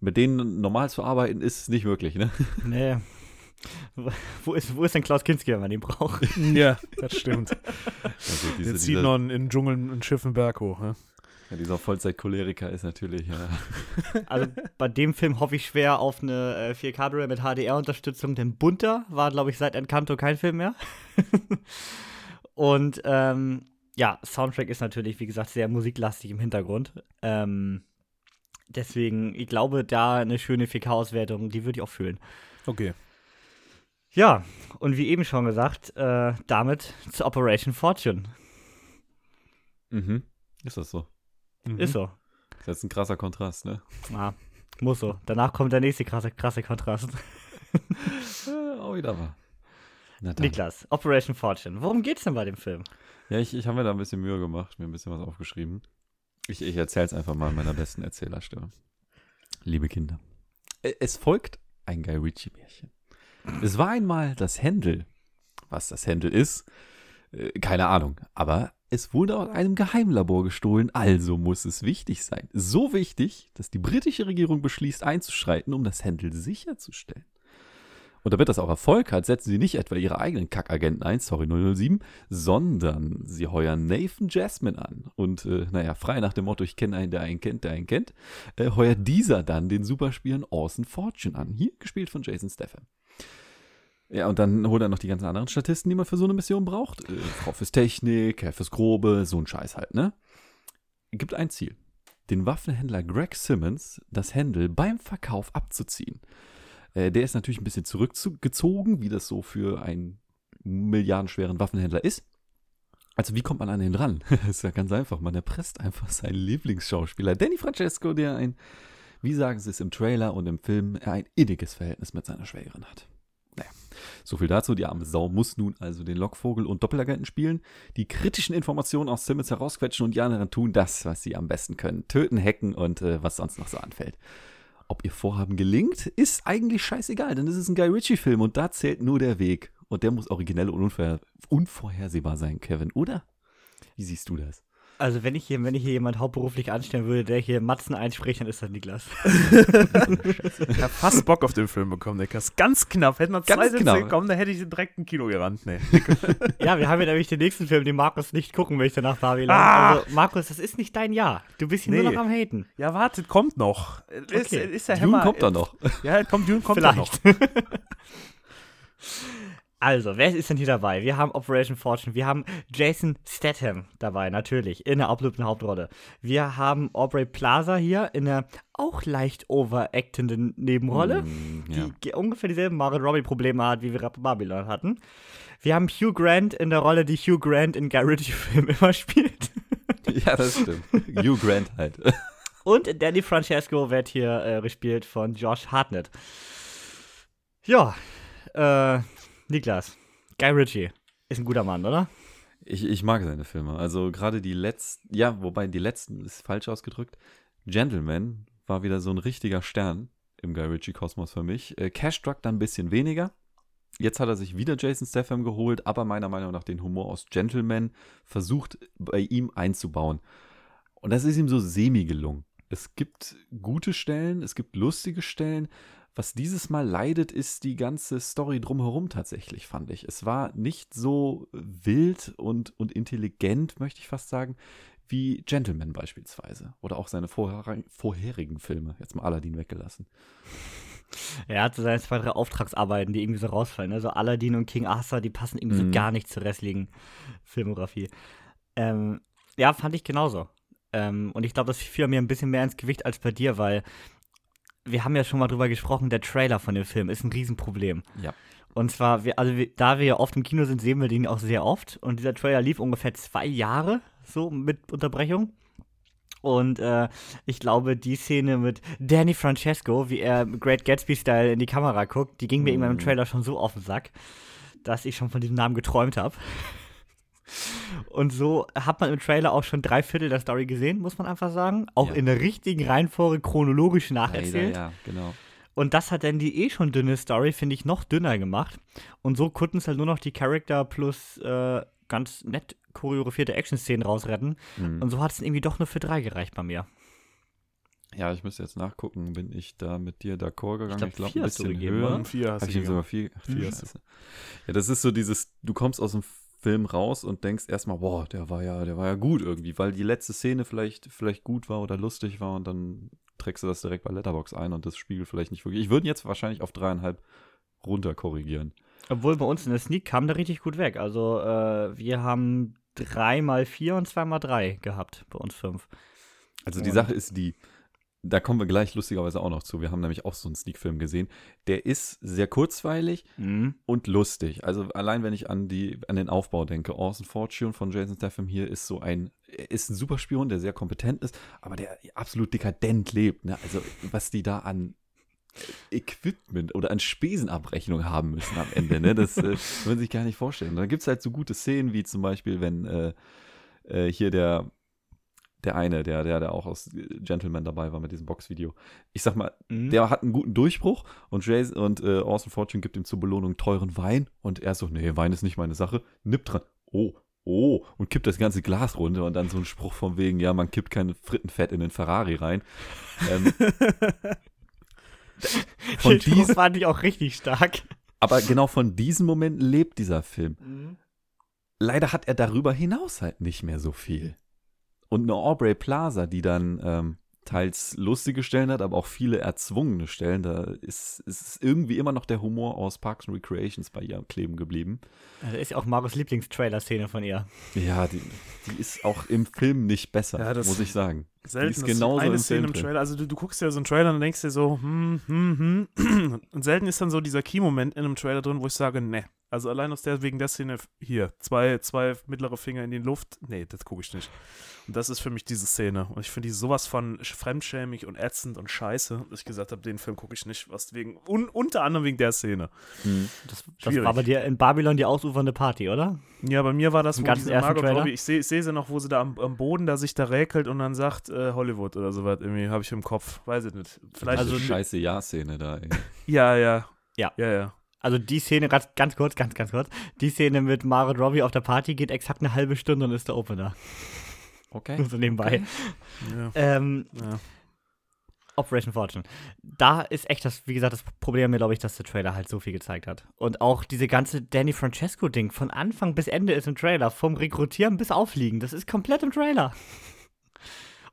mit denen normal zu arbeiten, ist nicht möglich, ne? Nee. Wo ist, wo ist denn Klaus Kinski, wenn man ihn braucht? Ja, das stimmt. Also diese, Jetzt zieht noch in den Dschungel ein Schiff einen Berg hoch. Ne? Ja, dieser Vollzeit-Choleriker ist natürlich, ja. Also bei dem Film hoffe ich schwer auf eine äh, 4K-Blu-ray mit HDR-Unterstützung, denn bunter war, glaube ich, seit Encanto kein Film mehr. Und ähm, ja, Soundtrack ist natürlich, wie gesagt, sehr musiklastig im Hintergrund. Ähm, deswegen, ich glaube, da eine schöne 4K-Auswertung, die würde ich auch fühlen. Okay. Ja, und wie eben schon gesagt, äh, damit zu Operation Fortune. Mhm. Ist das so? Mhm. Ist so. Das ist jetzt ein krasser Kontrast, ne? Ja. Muss so. Danach kommt der nächste krasse, krasse Kontrast. Äh, auch wieder wahr. Na dann. Niklas, Operation Fortune. Worum geht's denn bei dem Film? Ja, ich, ich habe mir da ein bisschen Mühe gemacht, mir ein bisschen was aufgeschrieben. Ich, ich erzähle es einfach mal in meiner besten Erzählerstimme. Liebe Kinder, äh, es folgt ein Guy Ritchie-Märchen. Es war einmal das Händel. Was das Händel ist, äh, keine Ahnung. Aber es wurde aus einem Geheimlabor gestohlen, also muss es wichtig sein. So wichtig, dass die britische Regierung beschließt, einzuschreiten, um das Händel sicherzustellen. Und damit das auch Erfolg hat, setzen sie nicht etwa ihre eigenen Kackagenten ein, sorry 007, sondern sie heuern Nathan Jasmine an. Und äh, naja, frei nach dem Motto, ich kenne einen, der einen kennt, der einen kennt, äh, heuert dieser dann den Superspielen Orson Fortune an. Hier gespielt von Jason Statham. Ja, und dann holt er noch die ganzen anderen Statisten, die man für so eine Mission braucht. Äh, Frau fürs Technik, Herr fürs Grobe, so ein Scheiß halt, ne? Gibt ein Ziel. Den Waffenhändler Greg Simmons das Händel beim Verkauf abzuziehen. Äh, der ist natürlich ein bisschen zurückgezogen, wie das so für einen milliardenschweren Waffenhändler ist. Also wie kommt man an den ran? das ist ja ganz einfach. Man erpresst einfach seinen Lieblingsschauspieler Danny Francesco, der ein, wie sagen sie es im Trailer und im Film, ein inniges Verhältnis mit seiner Schwägerin hat. So viel dazu. Die arme Sau muss nun also den Lockvogel und Doppelagenten spielen, die kritischen Informationen aus Simmons herausquetschen und die anderen tun das, was sie am besten können. Töten, hacken und äh, was sonst noch so anfällt. Ob ihr Vorhaben gelingt, ist eigentlich scheißegal, denn es ist ein Guy Ritchie-Film und da zählt nur der Weg. Und der muss originell und unvorher unvorhersehbar sein, Kevin, oder? Wie siehst du das? Also wenn ich hier, wenn ich hier jemand hauptberuflich anstellen würde, der hier Matzen einspricht, dann ist das Niklas. Ich hab fast Bock auf den Film bekommen, Niklas. Ganz knapp. Hätten noch zwei Sätze gekommen, dann hätte ich direkt ein Kilo gerannt. Nee. ja, wir haben ja nämlich den nächsten Film, den Markus nicht gucken möchte nach Babylon. Ah! Also Markus, das ist nicht dein Jahr. Du bist hier Nee. nur noch am Haten. Ja, wartet, kommt noch. Ist, Okay. ist der Dune Hammer. kommt da noch. Ja, kommt, Dune kommt da noch. Also, wer ist denn hier dabei? Wir haben Operation Fortune, wir haben Jason Statham dabei, natürlich, in der absoluten Hauptrolle. Wir haben Aubrey Plaza hier in der auch leicht overactenden Nebenrolle, Mm, die ja. ge- ungefähr dieselben Margaret Robbie-Probleme hat, wie wir Babylon hatten. Wir haben Hugh Grant in der Rolle, die Hugh Grant in Guy Ritchie-Filmen immer spielt. ja, das stimmt. Hugh Grant halt. Und Danny Francesco wird hier äh, gespielt von Josh Hartnett. Ja, äh, Niklas, Guy Ritchie ist ein guter Mann, oder? Ich, ich mag seine Filme. Also gerade die letzten, ja, wobei die letzten ist falsch ausgedrückt. Gentleman war wieder so ein richtiger Stern im Guy Ritchie-Kosmos für mich. Äh, Cash Truck dann ein bisschen weniger. Jetzt hat er sich wieder Jason Statham geholt, aber meiner Meinung nach den Humor aus Gentleman versucht bei ihm einzubauen. Und das ist ihm so semi gelungen. Es gibt gute Stellen, es gibt lustige Stellen. Was dieses Mal leidet, ist die ganze Story drumherum tatsächlich, fand ich. Es war nicht so wild und, und intelligent, möchte ich fast sagen, wie Gentleman beispielsweise. Oder auch seine vorher, vorherigen Filme. Jetzt mal Aladdin weggelassen. Er hat so seine zwei, drei Auftragsarbeiten, die irgendwie so rausfallen. Also Aladdin und King Arthur, die passen irgendwie so Mhm. gar nicht zur restlichen Filmografie. Ähm, ja, fand ich genauso. Ähm, und ich glaube, das fiel mir ein bisschen mehr ins Gewicht als bei dir, weil wir haben ja schon mal drüber gesprochen, der Trailer von dem Film ist ein Riesenproblem. Ja. Und zwar, wir, also wir, da wir ja oft im Kino sind, sehen wir den auch sehr oft. Und dieser Trailer lief ungefähr zwei Jahre, so mit Unterbrechung. Und äh, ich glaube, die Szene mit Danny Francesco, wie er Great Gatsby-Style in die Kamera guckt, die ging mir irgendwann im Mhm. Trailer schon so auf den Sack, dass ich schon von diesem Namen geträumt habe. Und so hat man im Trailer auch schon drei Viertel der Story gesehen, muss man einfach sagen. Auch Ja. in der richtigen Reihenfolge chronologisch nacherzählt. ja, genau. Und das hat dann die eh schon dünne Story, finde ich, noch dünner gemacht. Und so konnten es halt nur noch die Charakter plus äh, ganz nett choreografierte Action-Szenen rausretten. Mhm. Und so hat es dann irgendwie doch nur für drei gereicht bei mir. Ja, ich müsste jetzt nachgucken, bin ich da mit dir d'accord gegangen? glaub, Ich glaube, vier ein hast du bisschen gegeben, höher. oder? Vier hast Hab du gegeben. sogar vier? Ach, Vier hast Scheiße. Ja, das ist so dieses, du kommst aus dem Film raus und denkst erstmal, boah, der war ja, der war ja gut irgendwie, weil die letzte Szene vielleicht, vielleicht gut war oder lustig war und dann trägst du das direkt bei Letterbox ein und das spiegelt vielleicht nicht wirklich. Ich würde jetzt wahrscheinlich auf dreieinhalb runter korrigieren. Obwohl bei uns in der Sneak kam der richtig gut weg. Also äh, wir haben dreimal vier und zweimal drei gehabt, bei uns fünf. Also die Und- Sache ist die, da kommen wir gleich lustigerweise auch noch zu. Wir haben nämlich auch so einen Sneak-Film gesehen. Der ist sehr kurzweilig Mhm. und lustig. Also allein wenn ich an die an den Aufbau denke, Orson Fortune von Jason Statham hier ist so ein ist ein Superspion, der sehr kompetent ist, aber der absolut dekadent lebt. Ne? Also, was die da an Equipment oder an Spesenabrechnung haben müssen am Ende, ne? Das äh, kann man sich gar nicht vorstellen. Dann gibt es halt so gute Szenen, wie zum Beispiel, wenn äh, äh, hier der, der eine, der, der, der auch aus Gentleman dabei war mit diesem Boxvideo. Ich sag mal, Mhm. der hat einen guten Durchbruch und Jason und äh, Austin Fortune gibt ihm zur Belohnung teuren Wein und er so, nee, Wein ist nicht meine Sache, nippt dran. Oh, oh, und kippt das ganze Glas runter und dann so ein Spruch von wegen, ja, man kippt kein Frittenfett in den Ferrari rein. Ähm, von Spruch diesem, fand ich auch richtig stark. aber genau von diesem Moment lebt dieser Film. Leider hat er darüber hinaus halt nicht mehr so viel. Und eine Aubrey Plaza, die dann ähm, teils lustige Stellen hat, aber auch viele erzwungene Stellen, da ist, ist irgendwie immer noch der Humor aus Parks and Recreations bei ihr kleben geblieben. Das ist ja auch Markus Lieblingstrailer-Szene von ihr. Ja, die, die ist auch im Film nicht besser, Ja, das- muss ich sagen. Selten die ist ist genauso eine im Szene Film im drin. Trailer. Also du, du guckst ja so einen Trailer und denkst dir so, hm, hm, hm. Und selten ist dann so dieser Key-Moment in einem Trailer drin, wo ich sage, ne. Also allein aus der, wegen der Szene hier, zwei, zwei mittlere Finger in die Luft, nee, das gucke ich nicht. Und das ist für mich diese Szene. Und ich finde die sowas von fremdschämig und ätzend und scheiße, dass ich gesagt habe, den Film gucke ich nicht. Was wegen, un, unter anderem wegen der Szene. Hm. Das, das war bei dir in Babylon die ausufernde Party, oder? Ja, bei mir war das, Im wo diese Margot? Robbie, ich sehe seh sie noch, wo sie da am, am Boden da sich da räkelt und dann sagt äh, Hollywood oder sowas irgendwie, habe ich im Kopf. Weiß ich nicht. Vielleicht, Also Also- scheiße Ja-Szene da. Ey. ja, ja. Ja. Ja, ja. Also die Szene, ganz, ganz kurz, ganz, ganz kurz, die Szene mit Margot Robbie auf der Party geht exakt eine halbe Stunde und ist der Opener. Okay. Nur so nebenbei. ja. Ähm, ja. Operation Fortune. Da ist echt das, wie gesagt, das Problem mir, glaube ich, dass der Trailer halt so viel gezeigt hat. Und auch diese ganze Danny Francesco-Ding von Anfang bis Ende ist im Trailer. Vom Rekrutieren bis Aufliegen. Das ist komplett im Trailer.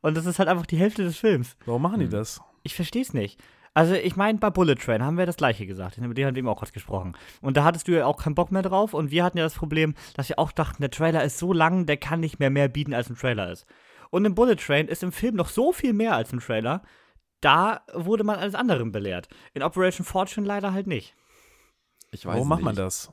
Und das ist halt einfach die Hälfte des Films. Warum machen die Hm. das? Ich verstehe es nicht. Also, ich meine, bei Bullet Train haben wir das gleiche gesagt. Mit dem haben wir eben auch kurz gesprochen. Und da hattest du ja auch keinen Bock mehr drauf. Und wir hatten ja das Problem, dass wir auch dachten, der Trailer ist so lang, der kann nicht mehr mehr bieten, als ein Trailer ist. Und im Bullet Train ist im Film noch so viel mehr als im Trailer. Da wurde man alles anderem belehrt. In Operation Fortune leider halt nicht. Ich weiß Warum macht nicht. man das?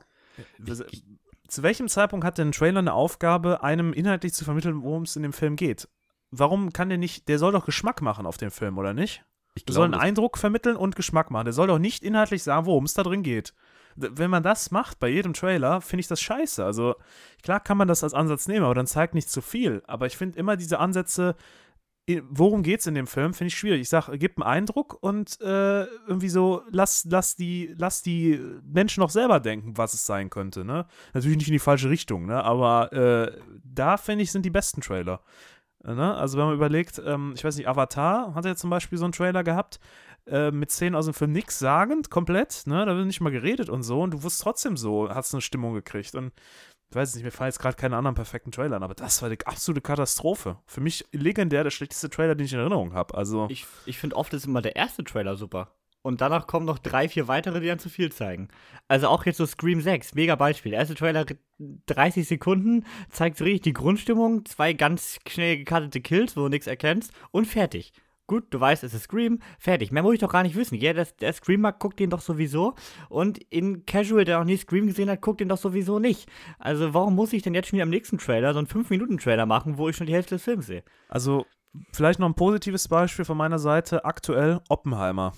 Ich- Zu welchem Zeitpunkt hat denn ein Trailer eine Aufgabe, einem inhaltlich zu vermitteln, worum es in dem Film geht? Warum kann der nicht, der soll doch Geschmack machen auf dem Film, oder nicht? Ich Der soll glaube, einen Eindruck vermitteln und Geschmack machen. Der soll doch nicht inhaltlich sagen, worum es da drin geht. Wenn man das macht bei jedem Trailer, finde ich das scheiße. Also klar kann man das als Ansatz nehmen, aber dann zeigt nicht zu viel. Aber ich finde immer diese Ansätze, worum geht es in dem Film, finde ich schwierig. Ich sage, gib einen Eindruck und äh, irgendwie so, lass, lass, die, lass die Menschen noch selber denken, was es sein könnte. Ne? Natürlich nicht in die falsche Richtung, ne? aber äh, da finde ich, sind die besten Trailer. Äh, Ne? Also wenn man überlegt, ähm, ich weiß nicht, Avatar hat ja zum Beispiel so einen Trailer gehabt, äh, mit Szenen aus dem Film nichts sagend, komplett, ne? Da wird nicht mal geredet und so und du wusst trotzdem so, hast eine Stimmung gekriegt und ich weiß nicht, mir fallen jetzt gerade keine anderen perfekten Trailer an, aber das war die absolute Katastrophe. Für mich legendär der schlechteste Trailer, den ich in Erinnerung habe. Also, Ich, ich finde oft ist immer der erste Trailer super. Und danach kommen noch drei, vier weitere, die dann zu viel zeigen. Also auch jetzt so Scream 6, mega Beispiel. Erste Trailer 30 Sekunden, zeigt so richtig die Grundstimmung, zwei ganz schnell gekartete Kills, wo du nichts erkennst und fertig. Gut, du weißt, es ist Scream, fertig. Mehr muss ich doch gar nicht wissen. Jeder, der, der Screamer guckt den doch sowieso. Und in Casual, der noch nie Scream gesehen hat, guckt den doch sowieso nicht. Also warum muss ich denn jetzt schon wieder am nächsten Trailer so einen 5-Minuten-Trailer machen, wo ich schon die Hälfte des Films sehe? also vielleicht noch ein positives Beispiel von meiner Seite. Aktuell Oppenheimer.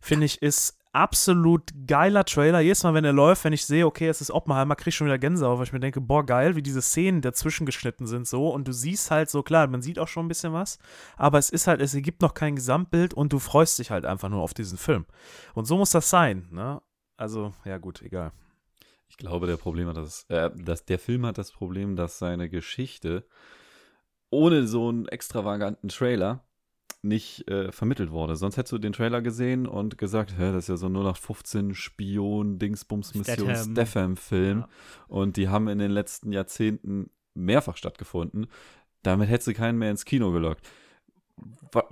Finde ich, ist absolut geiler Trailer. Jedes Mal, wenn er läuft, wenn ich sehe, okay, es ist Oppenheimer, krieg ich schon wieder Gänsehaut, weil ich mir denke, boah, geil, wie diese Szenen dazwischen geschnitten sind so. Und du siehst halt so, klar, man sieht auch schon ein bisschen was, aber es ist halt, es ergibt noch kein Gesamtbild und du freust dich halt einfach nur auf diesen Film. Und so muss das sein, ne? Also, ja gut, egal. Ich glaube, der Problem hat das, äh, dass der Film hat das Problem, dass seine Geschichte ohne so einen extravaganten Trailer nicht äh, vermittelt wurde. Sonst hättest du den Trailer gesehen und gesagt, hä, das ist ja so ein 0815 Spion, Dingsbums, Mission, Statham. Statham-Film. Ja. Und die haben in den letzten Jahrzehnten mehrfach stattgefunden. Damit hättest du keinen mehr ins Kino gelockt.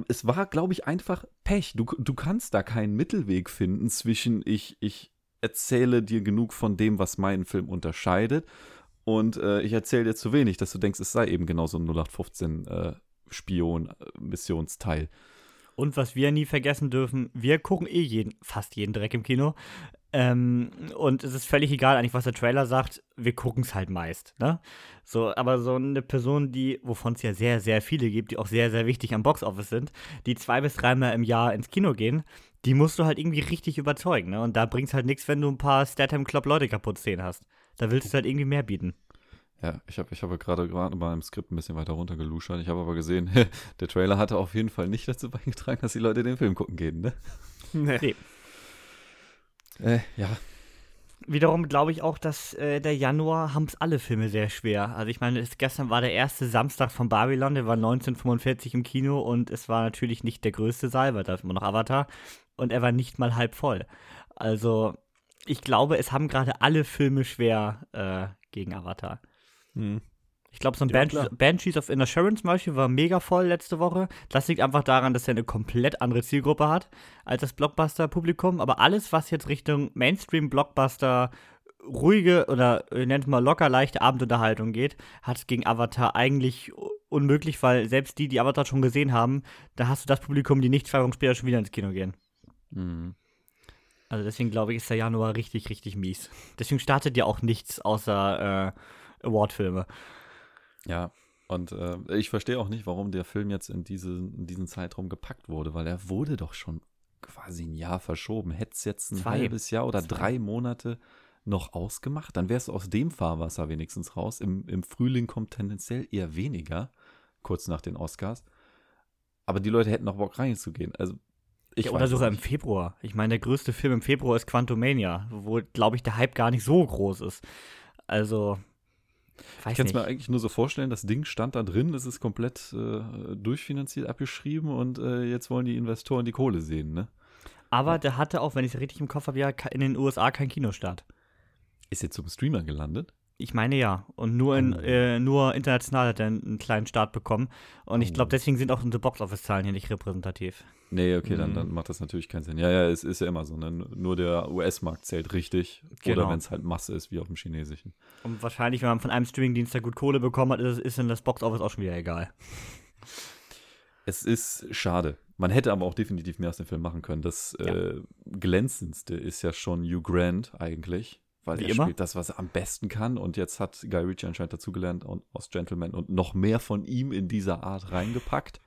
Es war, glaube ich, einfach Pech. Du, du kannst da keinen Mittelweg finden zwischen ich, ich erzähle dir genug von dem, was meinen Film unterscheidet und äh, ich erzähle dir zu wenig, dass du denkst, es sei eben genau so ein 0815 äh, Spion-Missionsteil. Und was wir nie vergessen dürfen, wir gucken eh jeden, fast jeden Dreck im Kino. Ähm, und es ist völlig egal eigentlich, was der Trailer sagt. Wir gucken es halt meist. Ne? So, aber so eine Person, die, wovon es ja sehr, sehr viele gibt, die auch sehr, sehr wichtig am Boxoffice sind, die zwei bis dreimal im Jahr ins Kino gehen, die musst du halt irgendwie richtig überzeugen. Ne? Und da bringt es halt nichts, wenn du ein paar Statham Club Leute kaputt sehen hast. Da willst du halt irgendwie mehr bieten. Ja, ich habe ich hab gerade gerade mal im Skript ein bisschen weiter runtergeluschert. Ich habe aber gesehen, der Trailer hatte auf jeden Fall nicht dazu beigetragen, dass die Leute den Film gucken gehen, ne? Nee. Nee. Äh, ja. Wiederum glaube ich auch, dass äh, der Januar haben es alle Filme sehr schwer. Also ich meine, es, gestern war der erste Samstag von Babylon, der war 1945 im Kino und es war natürlich nicht der größte Saal, weil da ist immer noch Avatar und er war nicht mal halb voll. Also ich glaube, es haben gerade alle Filme schwer äh, gegen Avatar. Hm. Ich glaube, so ein Ja, Bansh. Banshees of Inassurance zum Beispiel war mega voll letzte Woche. Das liegt einfach daran, dass er eine komplett andere Zielgruppe hat als das Blockbuster-Publikum. Aber alles, was jetzt Richtung Mainstream-Blockbuster, ruhige oder nennt mal locker leichte Abendunterhaltung geht, hat gegen Avatar eigentlich unmöglich, weil selbst die, die Avatar schon gesehen haben, da hast du das Publikum, die nicht zwei Wochen später schon wieder ins Kino gehen. Mhm. Also deswegen glaube ich, ist der Januar richtig, richtig mies. Deswegen startet ja auch nichts außer äh, Award-Filme. Ja, und äh, ich verstehe auch nicht, warum der Film jetzt in, diese, in diesen Zeitraum gepackt wurde, weil er wurde doch schon quasi ein Jahr verschoben. Hätte es jetzt ein Zwei. halbes Jahr oder Zwei. drei Monate noch ausgemacht, dann wärst du aus dem Fahrwasser wenigstens raus. Im, Im Frühling kommt tendenziell eher weniger, kurz nach den Oscars. Aber die Leute hätten noch Bock reinzugehen. Also, ich ja, oder sogar im. Februar. Ich meine, der größte Film im Februar ist Quantumania, wo, glaube ich, der Hype gar nicht so groß ist. Also, weiß Ich kann es mir eigentlich nur so vorstellen, das Ding stand da drin, es ist komplett äh, durchfinanziert abgeschrieben und äh, jetzt wollen die Investoren die Kohle sehen, ne? Aber der hatte auch, wenn ich es richtig im Kopf habe, ja in den USA keinen Kinostart. Ist jetzt zum Streamer gelandet? Ich meine ja. Und nur, in, Oh. äh, nur international hat er einen, einen kleinen Start bekommen. Und ich Oh. glaube, deswegen sind auch unsere Box-Office-Zahlen hier nicht repräsentativ. Nee, okay, dann, Mhm. dann macht das natürlich keinen Sinn. Ja, ja, es ist ja immer so. Ne? Nur der US-Markt zählt richtig. Genau. Oder wenn es halt Masse ist, wie auf dem chinesischen. Und wahrscheinlich, wenn man von einem Streamingdienst da gut Kohle bekommen hat, ist, ist dann das Box-Office auch schon wieder egal. Es ist schade. Man hätte aber auch definitiv mehr aus dem Film machen können. Das Ja. äh, glänzendste ist ja schon Hugh Grant eigentlich. Weil Wie er immer. spielt das, was er am besten kann. Und jetzt hat Guy Ritchie anscheinend dazugelernt und- aus Gentleman und noch mehr von ihm in dieser Art reingepackt.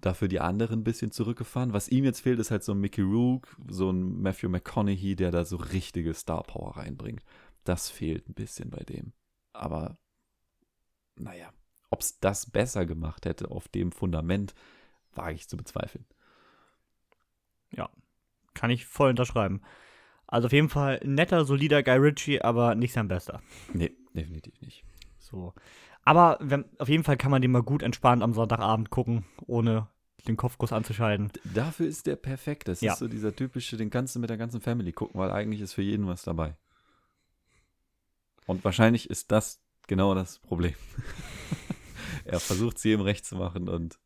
Dafür die anderen ein bisschen zurückgefahren. Was ihm jetzt fehlt, ist halt so ein Mickey Rourke, so ein Matthew McConaughey, der da so richtige Star Power reinbringt. Das fehlt ein bisschen bei dem. Aber naja, ob es das besser gemacht hätte auf dem Fundament, wage ich zu bezweifeln. Kann ich voll unterschreiben. Also auf jeden Fall ein netter, solider Guy Ritchie, aber nicht sein bester. Nee, definitiv nicht. So. Aber wenn, auf jeden Fall kann man den mal gut entspannt am Sonntagabend gucken, ohne den Kopf groß anzuschalten. Dafür ist der perfekt. Das Ja. ist so dieser typische, den kannst du mit der ganzen Family gucken, weil eigentlich ist für jeden was dabei. Und wahrscheinlich ist das genau das Problem. er versucht es jedem recht zu machen und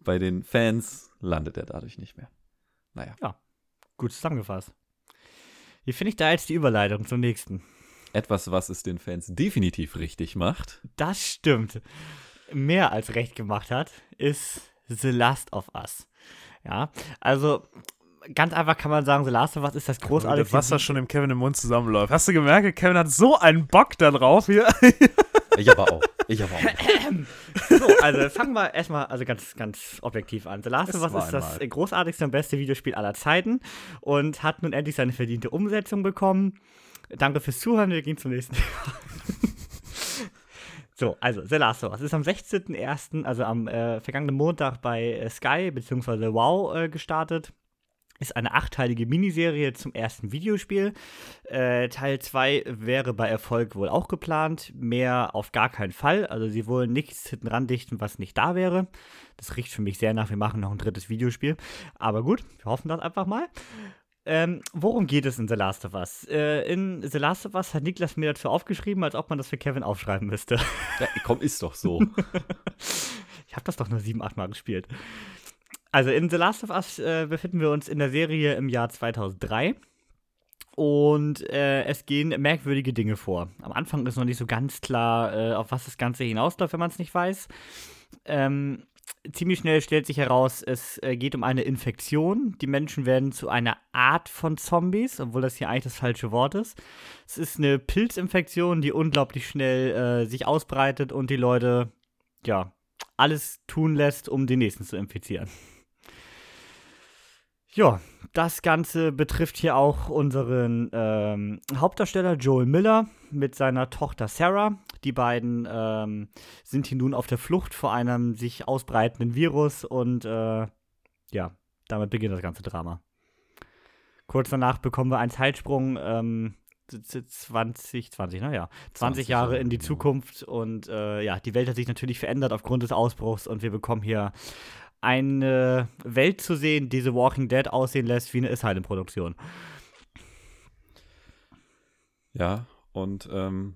bei den Fans landet er dadurch nicht mehr. Naja, Gut zusammengefasst. Wie finde ich da jetzt die Überleitung zum nächsten? etwas, was es den Fans definitiv richtig macht. Das stimmt. Mehr als recht gemacht hat, ist The Last of Us. Ja, also ganz einfach kann man sagen, The Last of Us ist das Wo das. Wasser schon im Kevin im Mund zusammenläuft. Hast du gemerkt, Kevin hat so einen Bock da drauf hier? Ich aber auch. Ich aber auch. So, also fangen wir erstmal also ganz, ganz objektiv an. The Last of Us ist das einmal. großartigste und beste Videospiel aller Zeiten und hat nun endlich seine verdiente Umsetzung bekommen. Danke fürs Zuhören, wir gehen zum nächsten. So, also The Last of Us ist am 16.01., also am äh, vergangenen Montag bei äh, Sky bzw. Wow äh, gestartet. Ist eine achteilige Miniserie zum ersten Videospiel. Äh, Teil 2 wäre bei Erfolg wohl auch geplant. Mehr auf gar keinen Fall. Also sie wollen nichts hinten randichten, was nicht da wäre. Das riecht für mich sehr nach, wir machen noch ein drittes Videospiel. Aber gut, wir hoffen das einfach mal. Ähm, worum geht es in The Last of Us? Äh, in The Last of Us hat Niklas mir dazu aufgeschrieben, als ob man das für Kevin aufschreiben müsste. Ja, komm, ist doch so. Ich habe das doch nur sieben, acht Mal gespielt. Also in The Last of Us äh, befinden wir uns in der Serie im Jahr 2003. Und äh, es gehen merkwürdige Dinge vor. Am Anfang ist noch nicht so ganz klar, äh, auf was das Ganze hinausläuft, wenn man es nicht weiß. Ähm, ziemlich schnell stellt sich heraus, es äh, geht um eine Infektion. Die Menschen werden zu einer Art von Zombies, obwohl das hier eigentlich das falsche Wort ist. Es ist eine Pilzinfektion, die unglaublich schnell äh, sich ausbreitet und die Leute, ja, alles tun lässt, um den nächsten zu infizieren. Ja, das Ganze betrifft hier auch unseren ähm, Hauptdarsteller Joel Miller mit seiner Tochter Sarah. Die beiden ähm, sind hier nun auf der Flucht vor einem sich ausbreitenden Virus und äh, ja, damit beginnt das ganze Drama. Kurz danach bekommen wir einen Zeitsprung, ähm, 20, 20, naja, 20, 20 Jahre in die genau. Zukunft und äh, ja, die Welt hat sich natürlich verändert aufgrund des Ausbruchs und wir bekommen hier eine Welt zu sehen, die The Walking Dead aussehen lässt wie eine Asylum-Produktion. Ja, und ähm,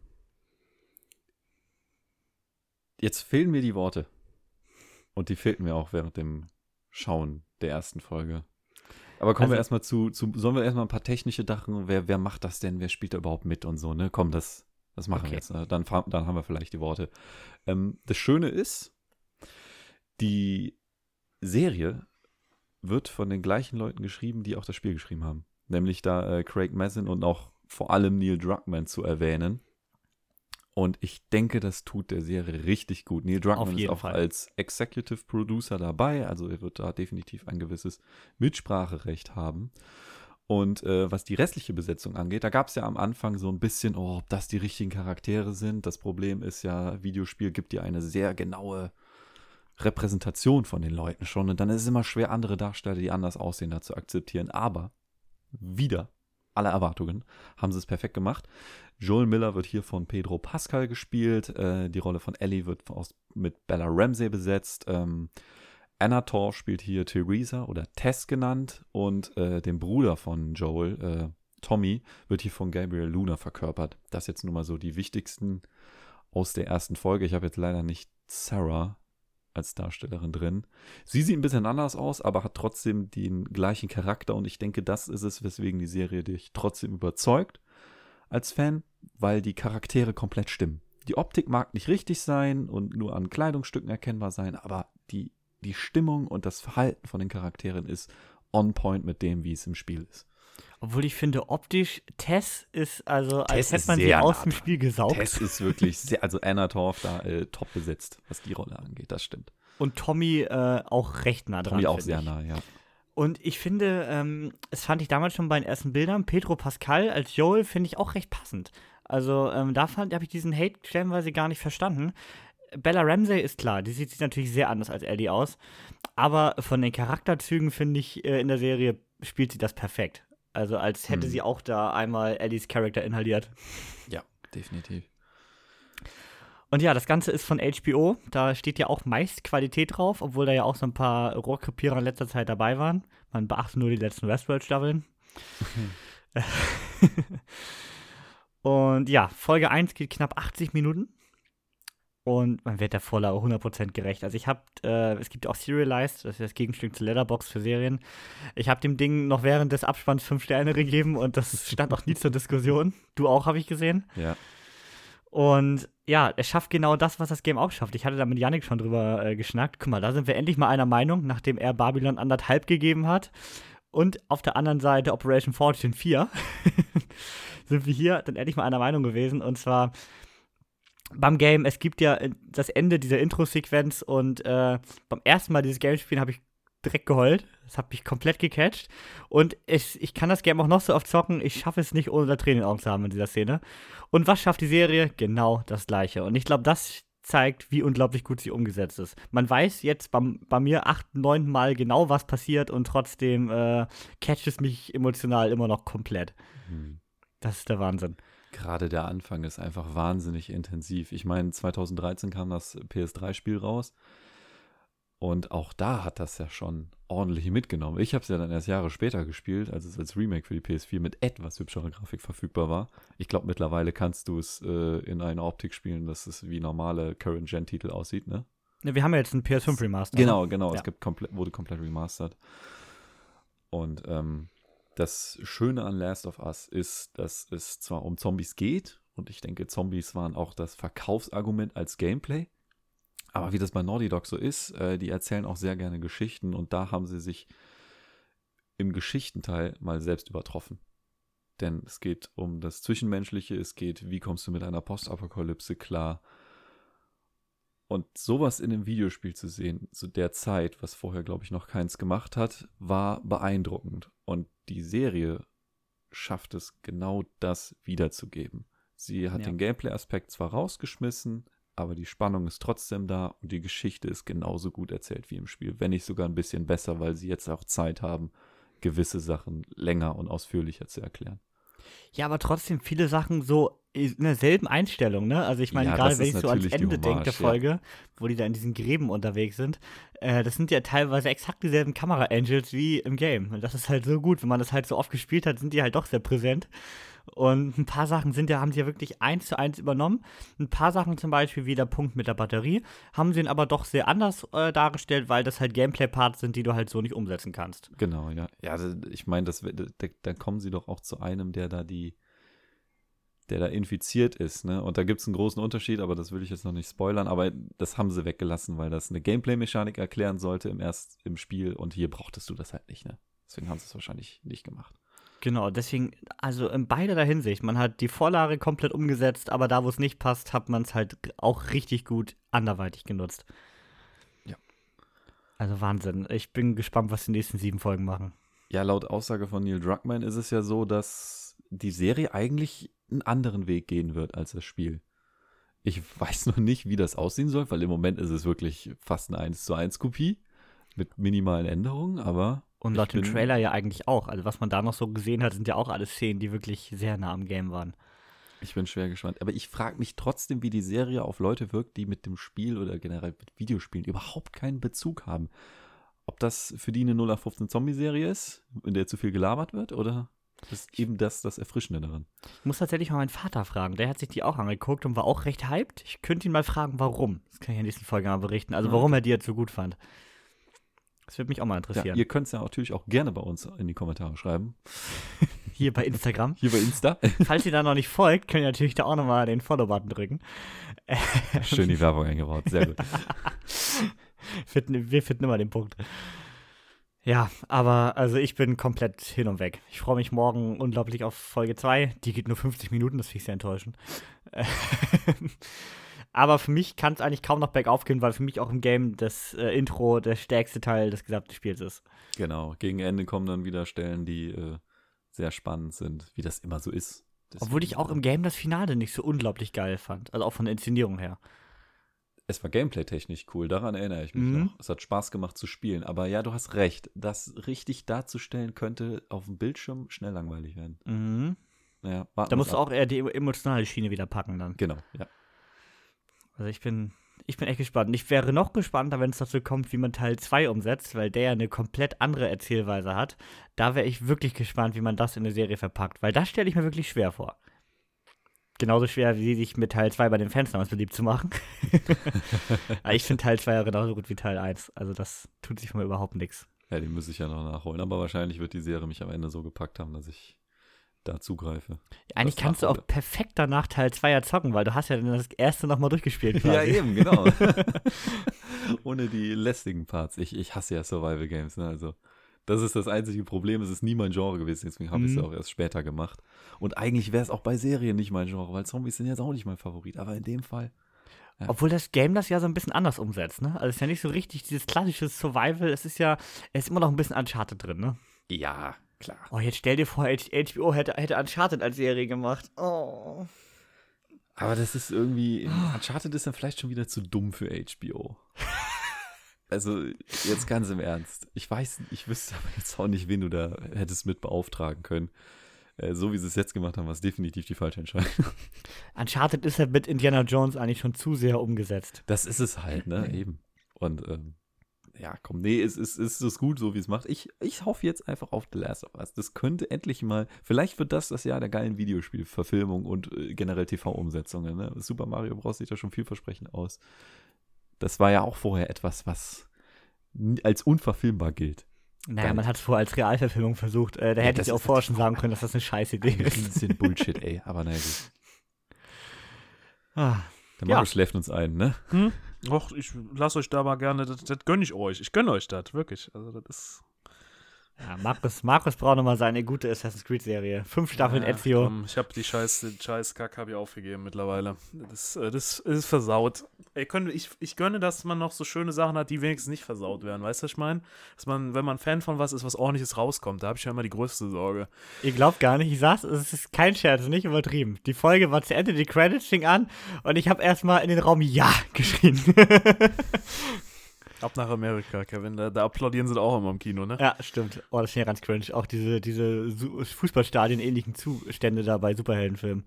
jetzt fehlen mir die Worte. Und die fehlten mir auch während dem Schauen der ersten Folge. Aber kommen also, wir erstmal zu, zu, sollen wir erstmal ein paar technische Sachen, wer, wer macht das denn, wer spielt da überhaupt mit und so, ne? Komm, das, das machen okay. wir jetzt. Ne? Dann, dann haben wir vielleicht die Worte. Ähm, das Schöne ist, die Serie wird von den gleichen Leuten geschrieben, die auch das Spiel geschrieben haben. Nämlich da äh, Craig Mazin und auch vor allem Neil Druckmann zu erwähnen. Und ich denke, das tut der Serie richtig gut. Neil Druckmann ist auch Fall. als Executive Producer dabei, also er wird da definitiv ein gewisses Mitspracherecht haben. Und äh, was die restliche Besetzung angeht, da gab es ja am Anfang so ein bisschen, oh, ob das die richtigen Charaktere sind. Das Problem ist ja, Videospiel gibt dir eine sehr genaue Repräsentation von den Leuten schon. Und dann ist es immer schwer, andere Darsteller, die anders aussehen, da zu akzeptieren. Aber wieder aller Erwartungen haben sie es perfekt gemacht. Joel Miller wird hier von Pedro Pascal gespielt. Äh, die Rolle von Ellie wird aus, mit Bella Ramsey besetzt. Ähm, Anna Tor spielt hier Theresa oder Tess genannt. Und äh, den Bruder von Joel, äh, Tommy, wird hier von Gabriel Luna verkörpert. Das jetzt nur mal so die wichtigsten aus der ersten Folge. Ich habe jetzt leider nicht Sarah als Darstellerin drin. Sie sieht ein bisschen anders aus, aber hat trotzdem den gleichen Charakter und ich denke, das ist es, weswegen die Serie dich trotzdem überzeugt als Fan, weil die Charaktere komplett stimmen. Die Optik mag nicht richtig sein und nur an Kleidungsstücken erkennbar sein, aber die, die Stimmung und das Verhalten von den Charakteren ist on point mit dem, wie es im Spiel ist. Obwohl ich finde, optisch, Tess ist, also Tess als hätte man sie aus dem Spiel gesaugt. Tess ist wirklich sehr, also Anna Torf da äh, top besetzt, was die Rolle angeht, das stimmt. Und Tommy äh, auch recht nah dran. Tommy auch sehr ich. nah, ja. Und ich finde, ähm, das fand ich damals schon bei den ersten Bildern, Pedro Pascal als Joel finde ich auch recht passend. Also ähm, da habe ich diesen Hate stellenweise gar nicht verstanden. Bella Ramsey ist klar, die sieht sich natürlich sehr anders als Ellie aus. Aber von den Charakterzügen finde ich, äh, in der Serie spielt sie das perfekt. Also als hätte hm. sie auch da einmal Ellies Charakter inhaliert. Ja, definitiv. Und ja, das Ganze ist von HBO. Da steht ja auch meist Qualität drauf, obwohl da ja auch so ein paar Rohrkrepierer in letzter Zeit dabei waren. Man beachtet nur die letzten Westworld-Staffeln. Und ja, Folge 1 geht knapp 80 Minuten und man wird der Vorlage 100% gerecht. Also ich habe, äh, es gibt auch Serialized, das ist das Gegenstück zu Letterbox für Serien. Ich habe dem Ding noch während des Abspanns 5 Sterne gegeben und das stand auch nie zur Diskussion. Du auch, habe ich gesehen. Ja. Und ja, er schafft genau das, was das Game auch schafft. Ich hatte da mit Yannick schon drüber äh, geschnackt. Guck mal, da sind wir endlich mal einer Meinung, nachdem er Babylon anderthalb gegeben hat. Und auf der anderen Seite Operation Fortune 4 sind wir hier dann endlich mal einer Meinung gewesen. Und zwar beim Game, es gibt ja äh, das Ende dieser Intro-Sequenz und äh, beim ersten Mal dieses Game spielen habe ich direkt geheult. Das hat mich komplett gecatcht. Und ich, ich kann das Game auch noch so oft zocken. Ich schaffe es nicht, ohne da Tränen in den Augen zu haben in dieser Szene. Und was schafft die Serie? Genau das Gleiche. Und ich glaube, das zeigt, wie unglaublich gut sie umgesetzt ist. Man weiß jetzt beim, bei mir acht, neun Mal genau, was passiert und trotzdem äh, catcht es mich emotional immer noch komplett. Mhm. Das ist der Wahnsinn gerade der Anfang ist einfach wahnsinnig intensiv. Ich meine, 2013 kam das PS3-Spiel raus. Und auch da hat das ja schon ordentlich mitgenommen. Ich habe es ja dann erst Jahre später gespielt, als es als Remake für die PS4 mit etwas hübscherer Grafik verfügbar war. Ich glaube, mittlerweile kannst du es äh, in einer Optik spielen, dass es wie normale Current-Gen-Titel aussieht, ne? Ja, wir haben ja jetzt ein PS5 Remaster. Genau, ne? genau. Ja. Es gibt komplett, wurde komplett remastered. Und ähm, das Schöne an Last of Us ist, dass es zwar um Zombies geht, und ich denke, Zombies waren auch das Verkaufsargument als Gameplay, Aber wie das bei Naughty Dog so ist, äh, die erzählen auch sehr gerne Geschichten und da haben sie sich im Geschichtenteil mal selbst übertroffen. Denn es geht um das Zwischenmenschliche, es geht, wie kommst du mit einer Postapokalypse klar. Und sowas in einem Videospiel zu sehen, zu der Zeit, was vorher, glaube ich, noch keins gemacht hat, war beeindruckend. Und die Serie schafft es, genau das wiederzugeben. Sie hat Ja. den Gameplay-Aspekt zwar rausgeschmissen, aber die Spannung ist trotzdem da und die Geschichte ist genauso gut erzählt wie im Spiel, wenn nicht sogar ein bisschen besser, weil sie jetzt auch Zeit haben, gewisse Sachen länger und ausführlicher zu erklären. Ja, aber trotzdem viele Sachen so in derselben Einstellung, ne? Also ich meine, Ja, gerade wenn ich so ans Ende denke der Hommage, ja. Folge, wo die da in diesen Gräben unterwegs sind, äh, das sind ja teilweise exakt dieselben Kamera-Angels wie im Game. Und das ist halt so gut, wenn man das halt so oft gespielt hat, sind die halt doch sehr präsent. Und ein paar Sachen sind ja, haben sie ja wirklich eins zu eins übernommen. Ein paar Sachen zum Beispiel wie der Punkt mit der Batterie, haben sie ihn aber doch sehr anders äh, dargestellt, weil das halt Gameplay-Parts sind, die du halt so nicht umsetzen kannst. Genau, ja. Ja, ich meine, da, da kommen sie doch auch zu einem, der da die, der da infiziert ist, ne? Und da gibt es einen großen Unterschied, aber das will ich jetzt noch nicht spoilern, aber das haben sie weggelassen, weil das eine Gameplay-Mechanik erklären sollte im erst im Spiel und hier brauchtest du das halt nicht, ne? Deswegen haben sie es wahrscheinlich nicht gemacht. Genau, deswegen, also in beiderlei Hinsicht. Man hat die Vorlage komplett umgesetzt, aber da, wo es nicht passt, hat man es halt auch richtig gut anderweitig genutzt. Ja. Also Wahnsinn. Ich bin gespannt, was die nächsten sieben Folgen machen. Ja, laut Aussage von Neil Druckmann ist es ja so, dass die Serie eigentlich einen anderen Weg gehen wird als das Spiel. Ich weiß noch nicht, wie das aussehen soll, weil im Moment ist es wirklich fast eine 1 zu 1 Kopie mit minimalen Änderungen, aber Und laut dem Trailer ja eigentlich auch. Also was man da noch so gesehen hat, sind ja auch alles Szenen, die wirklich sehr nah am Game waren. ich bin schwer gespannt. Aber ich frage mich trotzdem, wie die Serie auf Leute wirkt, die mit dem Spiel oder generell mit Videospielen überhaupt keinen Bezug haben. Ob das für die eine 0 auf 15 Zombie-Serie ist, in der zu viel gelabert wird, oder ist eben das das Erfrischende daran? Ich muss tatsächlich mal meinen Vater fragen. Der hat sich die auch angeguckt und war auch recht hyped. Ich könnte ihn mal fragen, warum. Das kann ich in der nächsten Folge mal berichten. Also Ja. warum er die jetzt so gut fand. Das würde mich auch mal Ja, interessieren. ihr könnt es ja natürlich auch gerne bei uns in die Kommentare schreiben. Hier bei Instagram. Hier bei Insta. Falls ihr da noch nicht folgt, könnt ihr natürlich da auch nochmal den Follow-Button drücken. Schön die Werbung eingebaut. Sehr gut. Wir finden immer den Punkt. Ja, aber also ich bin komplett hin und weg. Ich freue mich morgen unglaublich auf Folge 2. Die geht nur 50 Minuten, das finde ich sehr enttäuschend. aber für mich kann es eigentlich kaum noch bergauf gehen, weil für mich auch im Game das äh, Intro der stärkste Teil des gesamten Spiels ist. Genau. Gegen Ende kommen dann wieder Stellen, die äh, sehr spannend sind, wie das immer so ist. Deswegen, Obwohl ich auch im Game das Finale nicht so unglaublich geil fand. Also auch von der Inszenierung her. Es war gameplay-technisch cool, daran erinnere ich mich Mhm. noch. Es hat Spaß gemacht zu spielen. Aber ja, du hast recht. Das richtig darzustellen könnte auf dem Bildschirm schnell langweilig werden. Mhm. Warten Da musst du auch eher die emotionale Schiene wieder packen dann. Genau, ja. Also ich bin, ich bin echt gespannt. Ich wäre noch gespannter, wenn es dazu kommt, wie man Teil 2 umsetzt, weil der ja eine komplett andere Erzählweise hat. Da wäre ich wirklich gespannt, wie man das in eine Serie verpackt, weil das stelle ich mir wirklich schwer vor. Genauso schwer, wie sich mit Teil 2 bei den Fans damals beliebt zu machen. Ich finde Teil 2 ja genauso gut wie Teil 1. Also das tut sich von mir überhaupt nichts. Ja, den muss ich ja noch nachholen. Aber wahrscheinlich wird die Serie mich am Ende so gepackt haben, dass ich da zugreife. Eigentlich kannst du auch nachhole. perfekt danach Teil 2 ja zocken, weil du hast ja dann das erste nochmal durchgespielt quasi. Ja, eben, genau. Ohne die lästigen Parts. Ich, ich hasse ja Survival Games, ne? Also, das ist das einzige Problem. Es ist nie mein Genre gewesen, deswegen habe ich es Mhm. ja auch erst später gemacht. Und eigentlich wäre es auch bei Serien nicht mein Genre, weil Zombies sind jetzt auch nicht mein Favorit. Aber in dem Fall. Ja. Obwohl das Game das ja so ein bisschen anders umsetzt, ne? Also es ist ja nicht so richtig dieses klassische Survival, es ist ja, es ist immer noch ein bisschen Uncharted drin, ne? Ja, klar. Oh, jetzt stell dir vor, HBO hätte, hätte Uncharted als Serie gemacht. Oh. Aber das ist irgendwie. Uncharted ist dann vielleicht schon wieder zu dumm für HBO. Also, jetzt ganz im Ernst. Ich weiß, ich wüsste aber jetzt auch nicht, wen du da hättest mit beauftragen können. Äh, so wie sie es jetzt gemacht haben, war es definitiv die falsche Entscheidung. Uncharted ist ja mit Indiana Jones eigentlich schon zu sehr umgesetzt. Das ist es halt, ne? Eben. Und ähm, ja, komm, nee, es ist, es ist gut, so wie es macht. Ich, ich hoffe jetzt einfach auf The Last of Us. Das könnte endlich mal, vielleicht wird das das Jahr der geilen Videospielverfilmung und äh, generell TV-Umsetzungen. Ne? Super Mario Bros. sieht ja schon vielversprechend aus. Das war ja auch vorher etwas, was als unverfilmbar gilt. Naja, Geil. man hat es vorher als Realverfilmung versucht. Äh, da Ja, hätte ich auch vorher schon sagen können, dass das eine scheiß Idee Ein ist. riesen Bullshit, ey. Aber naja, gut. Ah, Der Ja. Mario schläft uns ein, ne? Och, ich lasse euch da mal gerne, das, das gönne ich euch. Ich gönne euch das, wirklich. Also, das ist. Ja, Markus, Markus braucht nochmal seine gute Assassin's Creed-Serie. Fünf Staffeln Ja, Ezio. komm, ich habe die scheiß, den scheiß Kack habe ich aufgegeben mittlerweile. Das, äh, das ist versaut. Ey, können, ich, ich gönne, dass man noch so schöne Sachen hat, die wenigstens nicht versaut werden. Weißt du, was ich meine? Dass man, wenn man Fan von was ist, was ordentliches rauskommt, da habe ich ja immer die größte Sorge. Ihr glaubt gar nicht, ich saß, es ist kein Scherz, nicht übertrieben. Die Folge war zu Ende, die Credits fing an und ich habe erstmal in den Raum Ja geschrien. Ab nach Amerika, Kevin. Da, da applaudieren sie auch immer im Kino, ne? ja, stimmt. Oh, das ist ja ganz cringe. Auch diese, diese Fußballstadien-ähnlichen Zustände da bei Superheldenfilmen.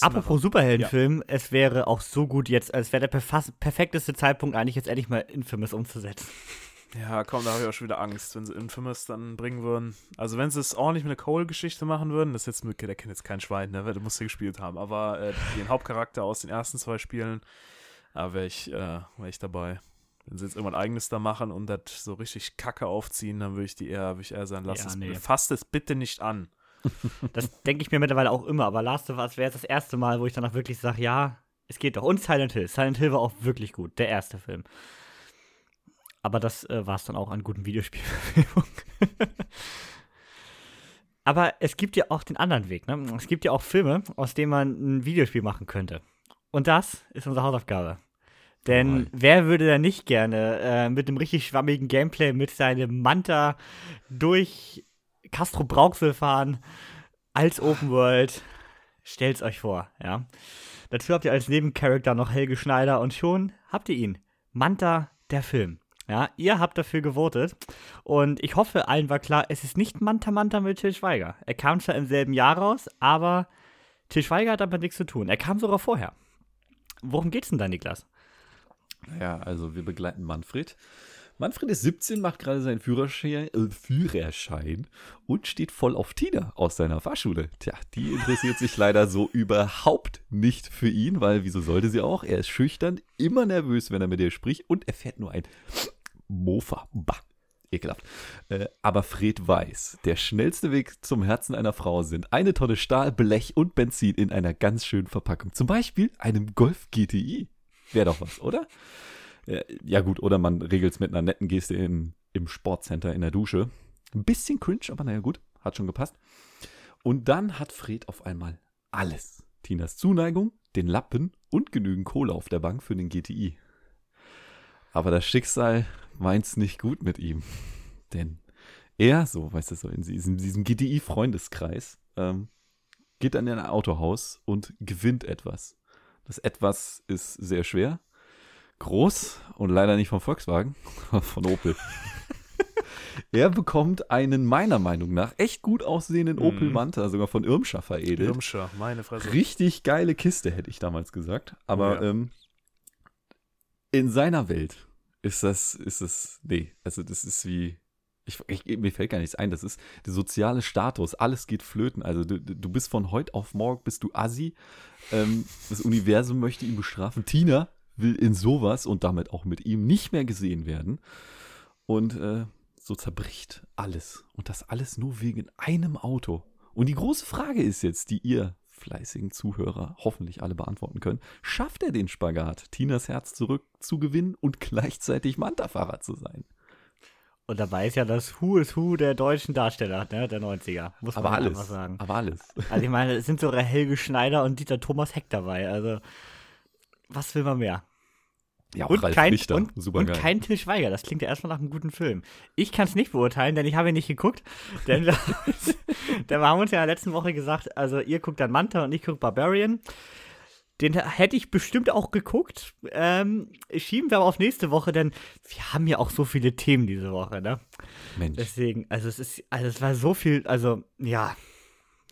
Apropos Superheldenfilm, es wäre auch so gut jetzt, es wäre der perfekteste Zeitpunkt eigentlich jetzt endlich mal Infamous umzusetzen. Ja, komm, da habe ich auch schon wieder Angst, wenn sie Infamous dann bringen würden. Also, wenn sie es ordentlich mit einer Cole-Geschichte machen würden, das ist jetzt, der kennt jetzt kein Schwein, ne? Der muss ja gespielt haben. Aber äh, den Hauptcharakter aus den ersten zwei Spielen, da wäre ich, äh, wär ich dabei. Wenn sie jetzt irgendwas eigenes da machen und das so richtig Kacke aufziehen, dann würde ich die eher, würde ich eher sagen, lass Ja, es, nee. fasst es bitte nicht an. Das denke ich mir mittlerweile auch immer, aber Last of Us wäre jetzt das erste Mal, wo ich danach wirklich sage, ja, es geht doch. Und Silent Hill. Silent Hill war auch wirklich gut, der erste Film. Aber das äh, war es dann auch an guten Videospielverfilmungen. aber es gibt ja auch den anderen Weg, ne? Es gibt ja auch Filme, aus denen man ein Videospiel machen könnte. Und das ist unsere Hausaufgabe. Denn Alright. wer würde da nicht gerne äh, mit einem richtig schwammigen Gameplay mit seinem Manta durch Castro Brauxel fahren als Open World? Stellt's euch vor, ja. Dazu habt ihr als Nebencharakter noch Helge Schneider und schon habt ihr ihn. Manta, der Film. Ja, ihr habt dafür gewotet und ich hoffe, allen war klar, es ist nicht Manta Manta mit Til Schweiger. Er kam zwar im selben Jahr raus, aber Til Schweiger hat damit nichts zu tun. Er kam sogar vorher. Worum geht's denn da, Niklas? Ja, also wir begleiten Manfred. Manfred ist 17, macht gerade seinen Führerschein, äh, Führerschein und steht voll auf Tina aus seiner Fahrschule. Tja, die interessiert sich leider so überhaupt nicht für ihn, weil wieso sollte sie auch? Er ist schüchtern, immer nervös, wenn er mit ihr spricht und er fährt nur ein Mofa. Bah. Ekelhaft. Äh, aber Fred weiß, der schnellste Weg zum Herzen einer Frau sind eine Tonne Stahl, Blech und Benzin in einer ganz schönen Verpackung. Zum Beispiel einem Golf GTI. Wäre doch was, oder? Ja, gut, oder man regelt es mit einer netten Geste in, im Sportcenter in der Dusche. Ein bisschen cringe, aber naja, gut, hat schon gepasst. Und dann hat Fred auf einmal alles. Tinas Zuneigung, den Lappen und genügend Kohle auf der Bank für den GTI. Aber das Schicksal meint's nicht gut mit ihm. Denn er, so, weißt du, so in diesem, diesem GTI-Freundeskreis, ähm, geht dann in ein Autohaus und gewinnt etwas. Das etwas ist sehr schwer, groß und leider nicht von Volkswagen, sondern von Opel. er bekommt einen meiner Meinung nach echt gut aussehenden Opel Mhm. Manta, sogar von Irmscher veredelt. Irmscher, meine Fresse. Richtig geile Kiste, hätte ich damals gesagt. Aber ja. ähm, in seiner Welt ist das, ist es, nee, also das ist wie, ich, ich, mir fällt gar nichts ein, das ist der soziale Status, alles geht flöten. Also du, du bist von heute auf morgen, bist du Assi, ähm, das Universum möchte ihn bestrafen. Tina will in sowas und damit auch mit ihm nicht mehr gesehen werden. Und äh, so zerbricht alles. Und das alles nur wegen einem Auto. Und die große Frage ist jetzt, die ihr fleißigen Zuhörer hoffentlich alle beantworten können. Schafft er den Spagat, Tinas Herz zurückzugewinnen und gleichzeitig Manta-Fahrer zu sein? Und dabei ist ja das Who is Who der deutschen Darsteller, ne, der 90er. Muss man Aber alles. einfach sagen. Aber alles. Also ich meine, es sind sogar Helge Schneider und Dieter Thomas Heck dabei. Also, was will man mehr? Ja, Und Ralf kein, Richter. und, Super und geil. kein Til Schweiger. Das klingt ja erstmal nach einem guten Film. Ich kann es nicht beurteilen, denn ich habe ihn nicht geguckt. denn wir, denn wir haben uns ja in der letzten Woche gesagt, also ihr guckt dann Manta und ich gucke Barbarian. Den hätte ich bestimmt auch geguckt. Ähm, schieben wir aber auf nächste Woche, denn wir haben ja auch so viele Themen diese Woche, ne? Mensch, Deswegen, also es ist, also es war so viel, also ja,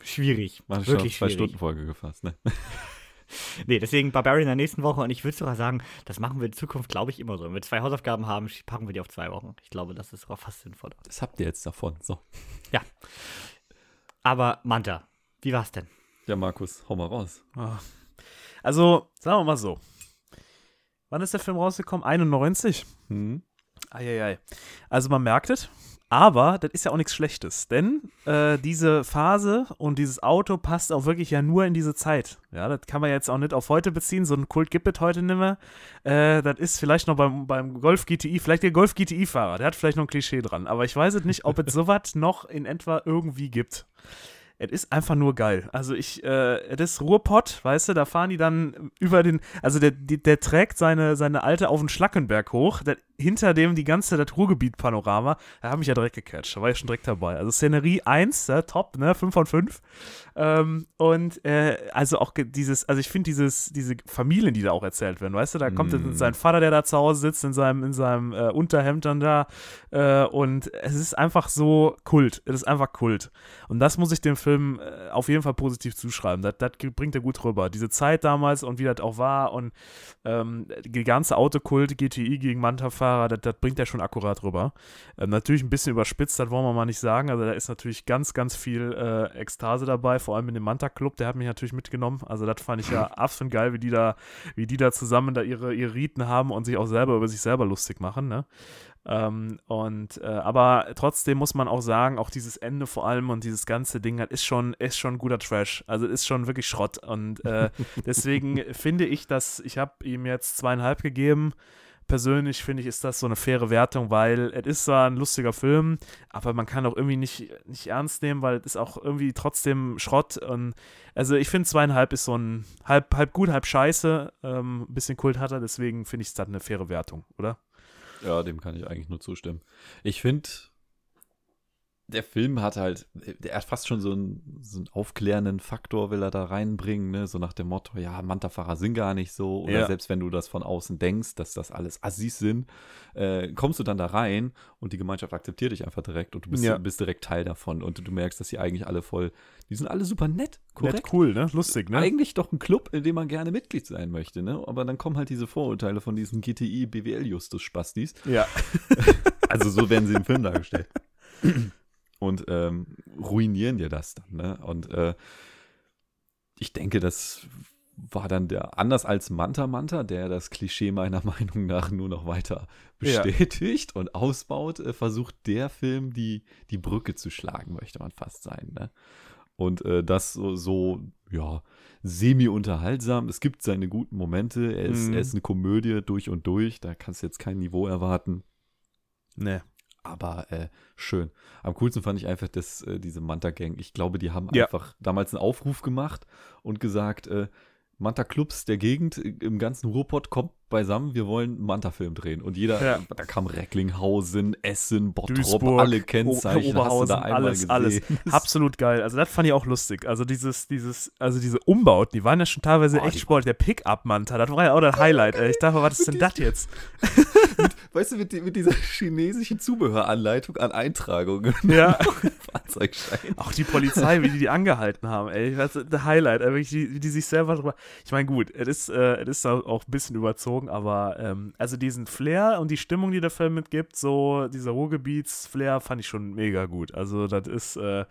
schwierig. war schon wirklich zwei schwierig. Stunden Folge gefasst, ne? Nee, deswegen Barbarian in der nächsten Woche und ich würde sogar sagen, das machen wir in Zukunft, glaube ich, immer so. Wenn wir zwei Hausaufgaben haben, packen wir die auf zwei Wochen. Ich glaube, das ist sogar fast sinnvoller. Das habt ihr jetzt davon. So. Aber Manta, wie war's denn? Ja, Markus, hau mal raus. Ah. Also, sagen wir mal so. Wann ist der Film rausgekommen? 91? Hm? Eieiei. Also man merkt es. Aber das ist ja auch nichts Schlechtes, denn äh, diese Phase und dieses Auto passt auch wirklich ja nur in diese Zeit. Ja, das kann man jetzt auch nicht auf heute beziehen. So ein Kult gibt es heute nicht mehr. Äh, das ist vielleicht noch beim, beim Golf GTI, vielleicht der Golf GTI-Fahrer, der hat vielleicht noch ein Klischee dran. Aber ich weiß es nicht, ob es sowas noch in etwa irgendwie gibt es ist einfach nur geil. Also ich, äh, das ist Ruhrpott, weißt du, da fahren die dann über den, also der, der, der trägt seine, seine alte auf den Schlackenberg hoch, der, hinter dem die ganze, das Ruhrgebiet-Panorama, da habe ich ja direkt gecatcht, da war ich schon direkt dabei. Also Szenerie 1, ja, top, ne, 5 von 5. Ähm, und äh, also auch dieses, also ich finde dieses, diese Familien, die da auch erzählt werden, weißt du, da kommt mm. sein Vater, der da zu Hause sitzt, in seinem, in seinem äh, Unterhemd dann da äh, und es ist einfach so Kult, es ist einfach Kult. Und das muss ich dem Film äh, auf jeden Fall positiv zuschreiben, das, das bringt er gut rüber. Diese Zeit damals und wie das auch war und ähm, die ganze Autokult, GTI gegen Manta-Fahrer, das, das, bringt er schon akkurat rüber. Ähm, natürlich ein bisschen überspitzt, das wollen wir mal nicht sagen, also da ist natürlich ganz, ganz viel äh, Ekstase dabei, vor allem in dem Manta-Club, der hat mich natürlich mitgenommen. Also das fand ich ja absolut geil, wie die da, wie die da zusammen da ihre, ihre Riten haben und sich auch selber über sich selber lustig machen, ne? Ähm, und äh, aber trotzdem muss man auch sagen, auch dieses Ende vor allem und dieses ganze Ding ist schon, ist schon guter Trash. Also ist schon wirklich Schrott. Und äh, deswegen finde ich, dass ich habe ihm jetzt zweieinhalb gegeben persönlich finde ich, ist das so eine faire Wertung, weil es ist zwar ein lustiger Film, aber man kann auch irgendwie nicht, nicht ernst nehmen, weil es ist auch irgendwie trotzdem Schrott. Und also ich finde zweieinhalb ist so ein halb, halb gut, halb scheiße. Ähm, ein bisschen Kult hat er, deswegen finde ich es dann eine faire Wertung, oder? Ja, dem kann ich eigentlich nur zustimmen. Ich finde, der Film hat halt, der hat fast schon so einen, so einen aufklärenden Faktor, will er da reinbringen, ne? so nach dem Motto, ja, Manta-Fahrer sind gar nicht so, oder ja. selbst wenn du das von außen denkst, dass das alles Assis sind, äh, kommst du dann da rein und die Gemeinschaft akzeptiert dich einfach direkt und du bist, ja. bist direkt Teil davon und du merkst, dass sie eigentlich alle voll, die sind alle super nett, korrekt. Nett, cool, ne? Lustig, ne? Eigentlich doch ein Club, in dem man gerne Mitglied sein möchte, ne? Aber dann kommen halt diese Vorurteile von diesen GTI, BWL-Justus-Spastis. Ja. also so werden sie im Film dargestellt und ähm, ruinieren dir das dann. Ne? Und äh, ich denke, das war dann der, anders als Manta Manta, der das Klischee meiner Meinung nach nur noch weiter bestätigt ja. und ausbaut, äh, versucht der Film die, die Brücke zu schlagen, möchte man fast sein. Ne? Und äh, das so, so, ja, semi-unterhaltsam. Es gibt seine guten Momente. Er ist, mhm. er ist eine Komödie durch und durch. Da kannst du jetzt kein Niveau erwarten. Nee aber äh, schön. Am coolsten fand ich einfach dass äh, diese Manta-Gang. Ich glaube, die haben ja. einfach damals einen Aufruf gemacht und gesagt, äh, Manta-Clubs der Gegend äh, im ganzen Ruhrpott kommt beisammen, wir wollen einen Manta-Film drehen. Und jeder, ja. da kam Recklinghausen, Essen, Bottrop, Duisburg, alle Kennzeichen, hast du da einmal alles, gesehen. alles. Absolut geil. Also das fand ich auch lustig. Also dieses, dieses, also diese Umbauten, die waren ja schon teilweise oh, echt sportlich. Der Pickup-Manta, das war ja auch das Highlight. Ey. Ich dachte, was ist denn das jetzt? mit, weißt du, mit, mit, dieser chinesischen Zubehöranleitung an Eintragungen. Ja. Fahrzeugschein. Auch die Polizei, wie die die angehalten haben, ey. Das ist der Highlight. Wie die, wie die sich selber drüber. Ich meine, gut, es ist, äh, ist auch ein bisschen überzogen aber ähm, also diesen Flair und die Stimmung, die der Film mitgibt, so dieser Ruhrgebiets-Flair, fand ich schon mega gut. Also das ist, äh,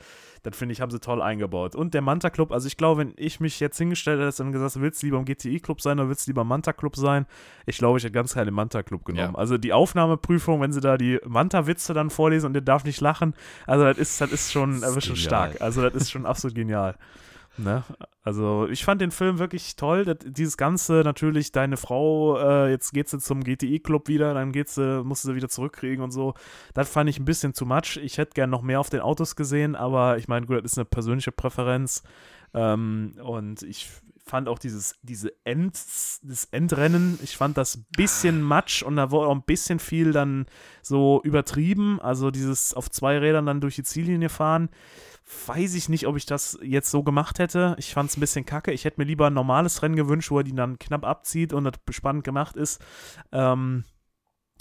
das finde ich, haben sie toll eingebaut. Und der Manta Club, also ich glaube, wenn ich mich jetzt hingestellt hätte und gesagt, willst du lieber im GTI Club sein oder willst du lieber im Manta Club sein? Ich glaube, ich hätte ganz gerne den Manta Club genommen. Ja. Also die Aufnahmeprüfung, wenn sie da die Manta-Witze dann vorlesen und der darf nicht lachen, also das ist, das ist schon, das ist schon stark. Also das ist schon absolut genial. Ne? Also ich fand den Film wirklich toll. Das, dieses Ganze natürlich, deine Frau, äh, jetzt geht sie zum GTI-Club wieder, dann geht sie, musst du sie wieder zurückkriegen und so. Das fand ich ein bisschen zu much. Ich hätte gern noch mehr auf den Autos gesehen, aber ich meine, gut, das ist eine persönliche Präferenz. Ähm, und ich fand auch dieses diese End, das Endrennen, ich fand das bisschen matsch und da wurde auch ein bisschen viel dann so übertrieben. Also dieses auf zwei Rädern dann durch die Ziellinie fahren weiß ich nicht, ob ich das jetzt so gemacht hätte. Ich fand es ein bisschen kacke. Ich hätte mir lieber ein normales Rennen gewünscht, wo er die dann knapp abzieht und das spannend gemacht ist. Ähm,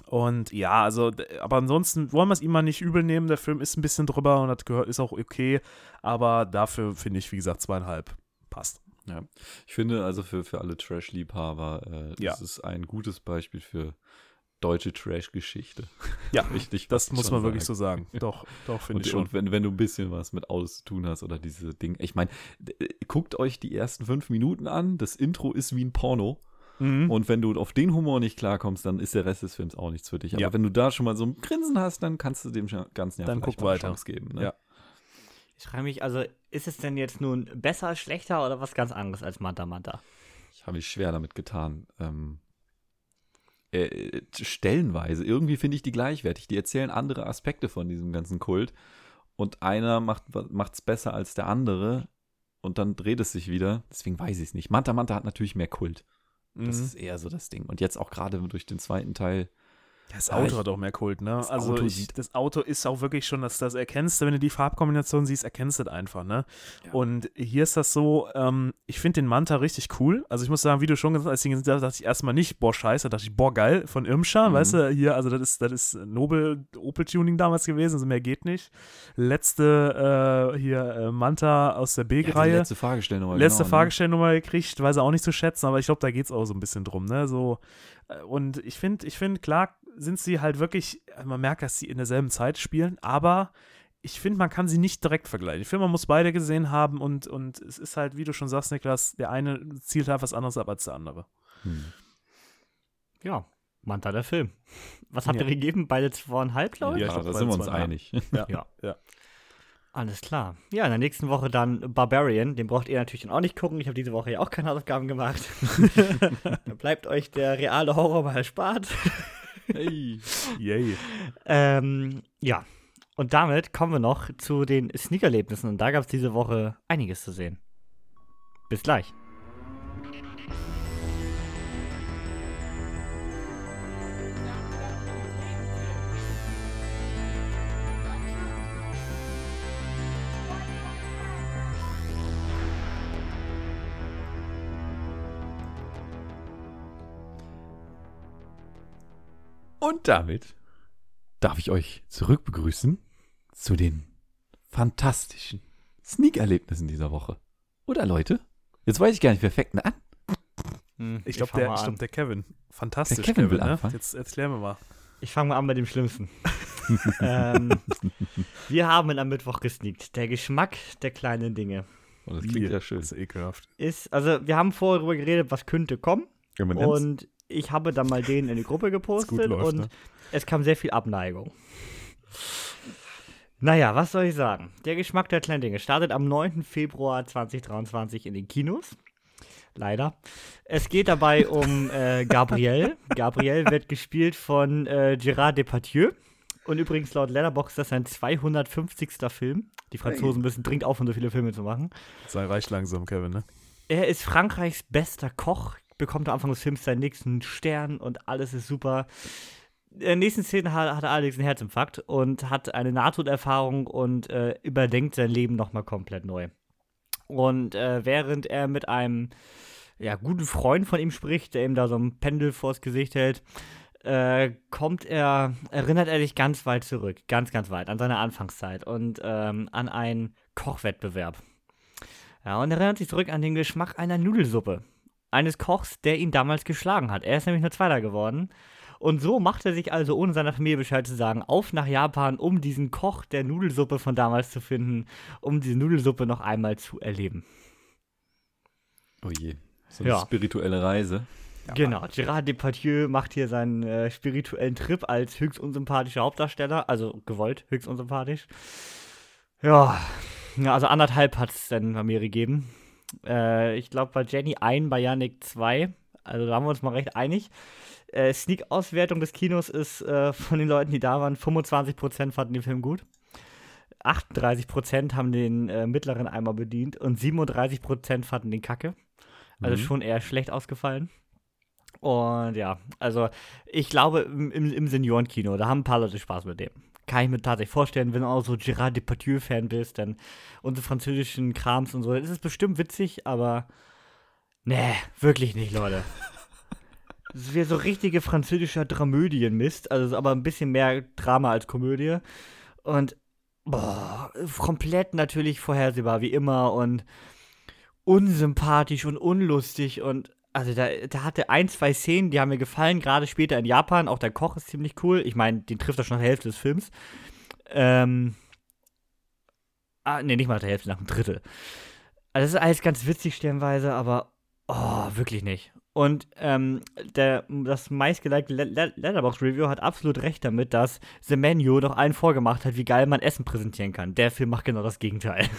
und ja, also, aber ansonsten wollen wir es ihm mal nicht übel nehmen. Der Film ist ein bisschen drüber und das gehört, ist auch okay. Aber dafür finde ich, wie gesagt, zweieinhalb passt. Ja, ich finde also für, für alle Trash-Liebhaber, äh, ja. das ist ein gutes Beispiel für deutsche Trash-Geschichte. Ja, Richtig, das muss man sagen. wirklich so sagen. Doch, doch, finde ich schon. Und wenn, wenn du ein bisschen was mit Autos zu tun hast oder diese Dinge. Ich meine, guckt euch die ersten fünf Minuten an. Das Intro ist wie ein Porno. Mhm. Und wenn du auf den Humor nicht klarkommst, dann ist der Rest des Films auch nichts für dich. Aber Ja. wenn du da schon mal so ein Grinsen hast, dann kannst du dem schon- Ganzen ja Dann vielleicht mal eine weiter. Chance geben. Ne? Ja. Ich frage mich, also ist es denn jetzt nun besser, schlechter oder was ganz anderes als Manta Manta? Ich habe mich schwer damit getan. Ähm, äh, stellenweise, irgendwie finde ich die gleichwertig. Die erzählen andere Aspekte von diesem ganzen Kult. Und einer macht es besser als der andere. Und dann dreht es sich wieder. Deswegen weiß ich es nicht. Manta Manta hat natürlich mehr Kult. Das Mhm. ist eher so das Ding. Und jetzt auch gerade durch den zweiten Teil. Das Ja, Auto hat auch mehr Kult, ne? das also Auto ich, das Auto ist auch wirklich schon, dass das erkennst wenn du die Farbkombination siehst, erkennst du das einfach, ne? Ja. Und hier ist das so, ähm, ich finde den Manta richtig cool. Also ich muss sagen, wie du schon gesagt hast, als ich ihn gesehen habe, dachte ich erstmal nicht, boah, scheiße, dachte ich, boah, geil, von Irmscher, Mhm. weißt du, hier, also das ist, das ist Nobel Opel-Tuning damals gewesen, also mehr geht nicht. Letzte äh, hier äh, Manta aus der Ja, B-Reihe. letzte Fahrgestellnummer. letzte genau, Fahrgestellnummer gekriegt, weiß er auch nicht zu schätzen, aber ich glaube, da geht es auch so ein bisschen drum, ne? So, äh, und ich finde, ich finde, klar sind sie halt wirklich, äh, man merkt, dass sie in derselben Zeit spielen, aber ich finde, man kann sie nicht direkt vergleichen. Ich finde, man muss beide gesehen haben und, und es ist halt, wie du schon sagst, Niklas, der eine zielt halt was anderes ab als der andere. Hm. Ja, Manta der Film. Was habt Ja. ihr gegeben? Beide zweieinhalb, glaube ich? Ja, Ja, ich glaub, da sind wir uns zwei, ja. einig. Ja. Ja. Alles klar. Ja, in der nächsten Woche dann Barbarian. Den braucht ihr natürlich dann auch nicht gucken. Ich habe diese Woche ja auch keine Hausaufgaben gemacht. da bleibt euch der reale Horror mal erspart. Hey. Yay. Ähm, ja. Und damit kommen wir noch zu den Sneakerlebnissen. Und da gab es diese Woche einiges zu sehen. Bis gleich. Und damit darf ich euch zurück begrüßen zu den fantastischen Sneak-Erlebnissen dieser Woche. Oder Leute? Jetzt weiß ich gar nicht, wer fängt denn an? Hm, Ich glaube, der, ich glaub, der Kevin. Fantastisch. Der Kevin will ne? anfangen. Jetzt erklär mir mal. Ich fange mal an mit dem Schlimmsten. ähm, wir haben am Mittwoch gesneakt. Der Geschmack der kleinen Dinge Oh, das klingt ja schön. Das ist ekelhaft. ist, also wir haben vorher darüber geredet, was könnte kommen. Und ich habe dann mal den in die Gruppe gepostet läuft, und ne? es kam sehr viel Abneigung. Naja, was soll ich sagen? Der Geschmack der kleinen Dinge startet am 9. Februar 2023 in den Kinos. Leider. Es geht dabei um äh, Gabriel. Gabriel wird gespielt von äh, Gérard Depardieu. Und übrigens laut Letterboxd das ist sein 250. Film. Die Franzosen müssen dringend aufhören, so viele Filme zu machen. Sei reich langsam, Kevin, ne? Er ist Frankreichs bester Koch, bekommt am Anfang des Films seinen nächsten Stern und alles ist super. In der nächsten Szene hat, hat allerdings einen Herzinfarkt und hat eine Nahtoderfahrung und äh, überdenkt sein Leben nochmal komplett neu. Und äh, während er mit einem ja, guten Freund von ihm spricht, der ihm da so ein Pendel vors Gesicht hält, äh, kommt er, erinnert er sich ganz weit zurück, ganz, ganz weit, an seine Anfangszeit und ähm, an einen Kochwettbewerb. Ja, und er erinnert sich zurück an den Geschmack einer Nudelsuppe. Eines Kochs, der ihn damals geschlagen hat. Er ist nämlich nur Zweiter geworden. Und so macht er sich also, ohne seiner Familie Bescheid zu sagen, auf nach Japan, um diesen Koch der Nudelsuppe von damals zu finden, um diese Nudelsuppe noch einmal zu erleben. Oh je. So eine Ja. spirituelle Reise. Genau, Gérard Depardieu macht hier seinen äh, spirituellen Trip als höchst unsympathischer Hauptdarsteller, also gewollt höchst unsympathisch. Ja, ja also anderthalb hat es dann bei mir gegeben. Äh, ich glaube bei Jenny ein, bei Yannick zwei. Also da haben wir uns mal recht einig. Äh, Sneak-Auswertung des Kinos ist äh, von den Leuten, die da waren, 25% fanden den Film gut. 38% haben den äh, mittleren Eimer bedient und 37% fanden den Kacke. Also Mhm. schon eher schlecht ausgefallen. Und ja, also ich glaube im, im, im Seniorenkino, da haben ein paar Leute Spaß mit dem. Kann ich mir tatsächlich vorstellen, wenn du auch so Gérard Depardieu-Fan bist, dann unsere französischen Krams und so, das ist bestimmt witzig, aber nee, wirklich nicht, Leute. Das wäre so richtige französischer Dramödienmist, also aber ein bisschen mehr Drama als Komödie. Und boah, komplett natürlich vorhersehbar, wie immer und unsympathisch und unlustig und also da, da hatte ein, zwei Szenen, die haben mir gefallen, gerade später in Japan. Auch der Koch ist ziemlich cool. Ich meine, den trifft er schon nach der Hälfte des Films. Ähm. Ah, nee, nicht mal nach der Hälfte, nach dem Drittel. Also das ist alles ganz witzig stellenweise, aber oh, wirklich nicht. Und ähm, der, das meistgelikte Le Le Letterbox-Review hat absolut recht damit, dass The Menu noch allen vorgemacht hat, wie geil man Essen präsentieren kann. Der Film macht genau das Gegenteil.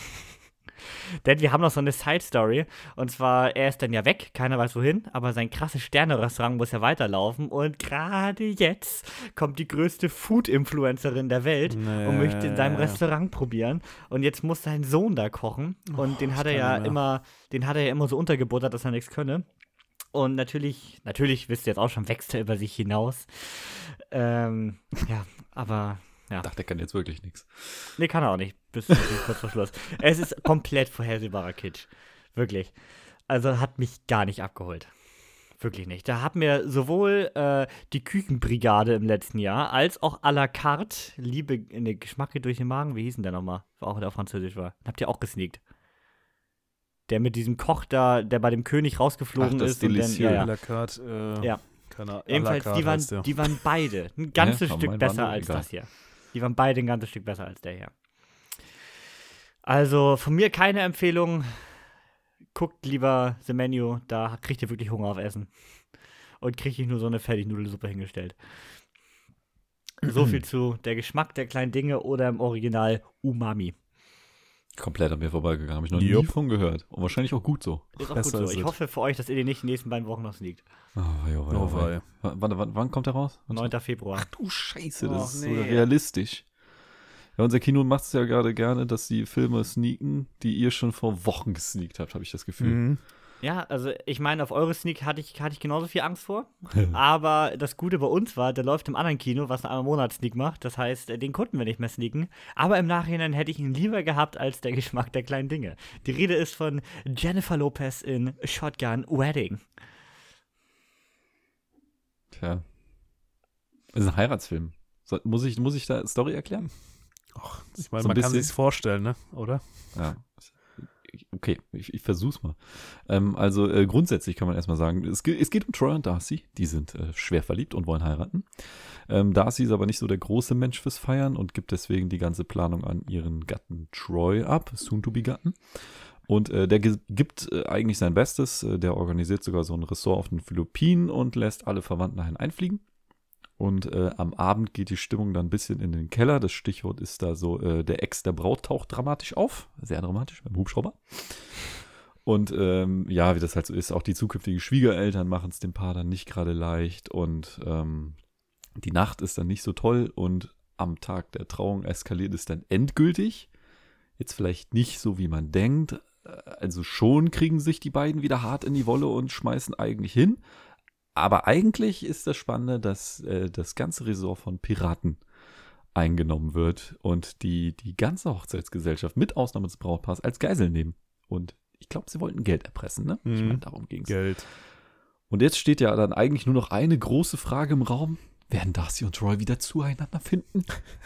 Denn wir haben noch so eine Side-Story. Und zwar, er ist dann ja weg, keiner weiß wohin, aber sein krasses Sterne-Restaurant muss ja weiterlaufen. Und gerade jetzt kommt die größte Food-Influencerin der Welt Nee. und möchte in seinem Restaurant probieren. Und jetzt muss sein Sohn da kochen. Und den hat er ja mehr. immer, den hat er ja immer so untergebuttert, dass er nichts könne. Und natürlich, natürlich wisst ihr jetzt auch schon, wächst er über sich hinaus. Ähm, ja, aber ja. Ich dachte, der kann jetzt wirklich nichts. Nee, kann er auch nicht. Bis kurz vor Schluss. Es ist komplett vorhersehbarer Kitsch. Wirklich. Also hat mich gar nicht abgeholt. Wirklich nicht. Da hat mir sowohl äh, die Küchenbrigade im letzten Jahr als auch à la carte Liebe in den Geschmack geht durch den Magen. Wie hieß denn der nochmal? Auch der auf Französisch war. Habt ihr auch gesneakt? Der mit diesem Koch da, der bei dem König rausgeflogen Ach, das ist. und dann, Delicieux. ja, À ja. la carte, äh, Ja. Keine Ahnung. Ebenfalls, die waren, die waren beide ein ganzes aber Stück besser als das hier. Die waren beide ein ganzes Stück besser als der hier. Also von mir keine Empfehlung. Guckt lieber The Menu, da kriegt ihr wirklich Hunger auf Essen. Und kriege ich nur so eine Fertignudelsuppe hingestellt. So viel zu der Geschmack der kleinen Dinge oder im Original Umami. Komplett an mir vorbeigegangen. Habe ich noch nie von gehört. Und wahrscheinlich auch gut so. Ist auch Besser gut so. Ich hoffe für euch, dass ihr den nicht in den nächsten beiden Wochen noch sneakt. Oh, wei, oh, wei, Oh, oh, wei. Wann, wann, wann kommt der raus? Wann 9. Februar. Du Scheiße, das Och, ist so nee. realistisch. Ja, unser Kino macht es ja gerade gerne, dass die Filme sneaken, die ihr schon vor Wochen gesneakt habt, habe ich das Gefühl. Mhm. Ja, also ich meine, auf eure Sneak hatte ich, hatte ich genauso viel Angst vor. Aber das Gute bei uns war, der läuft im anderen Kino, was im Monat Sneak macht. Das heißt, den konnten wir nicht mehr sneaken. Aber im Nachhinein hätte ich ihn lieber gehabt als der Geschmack der kleinen Dinge. Die Rede ist von Jennifer Lopez in Shotgun Wedding. Tja. Das ist ein Heiratsfilm. So, muss, ich, muss ich da Story erklären? Och, ich meine, So man kann bisschen. sich's vorstellen, ne? Oder? Ja. Okay, ich, ich versuch's mal. Ähm, also äh, grundsätzlich kann man erstmal sagen, es, es geht um Troy und Darcy. Die sind äh, schwer verliebt und wollen heiraten. Ähm, Darcy ist aber nicht so der große Mensch fürs Feiern und gibt deswegen die ganze Planung an ihren Gatten Troy ab, Soon-to-be-Gatten. Und äh, der gibt äh, eigentlich sein Bestes. Äh, der organisiert sogar so ein Ressort auf den Philippinen und lässt alle Verwandten dahin einfliegen. Und äh, am Abend geht die Stimmung dann ein bisschen in den Keller. Das Stichwort ist da so, äh, der Ex der Braut taucht dramatisch auf. Sehr dramatisch beim Hubschrauber. Und ähm, ja, wie das halt so ist, auch die zukünftigen Schwiegereltern machen es dem Paar dann nicht gerade leicht. Und ähm, die Nacht ist dann nicht so toll. Und am Tag der Trauung eskaliert es dann endgültig. Jetzt vielleicht nicht so, wie man denkt. Äh, Also schon kriegen sich die beiden wieder hart in die Wolle und schmeißen eigentlich hin. Aber eigentlich ist das Spannende, dass äh, das ganze Resort von Piraten eingenommen wird und die die ganze Hochzeitsgesellschaft mit Ausnahme des Brautpaars als Geisel nehmen. Und ich glaube, sie wollten Geld erpressen, ne? Ich Mhm. meine, darum ging es. Geld. Und jetzt steht ja dann eigentlich nur noch eine große Frage im Raum. Werden Darcy und Troy wieder zueinander finden?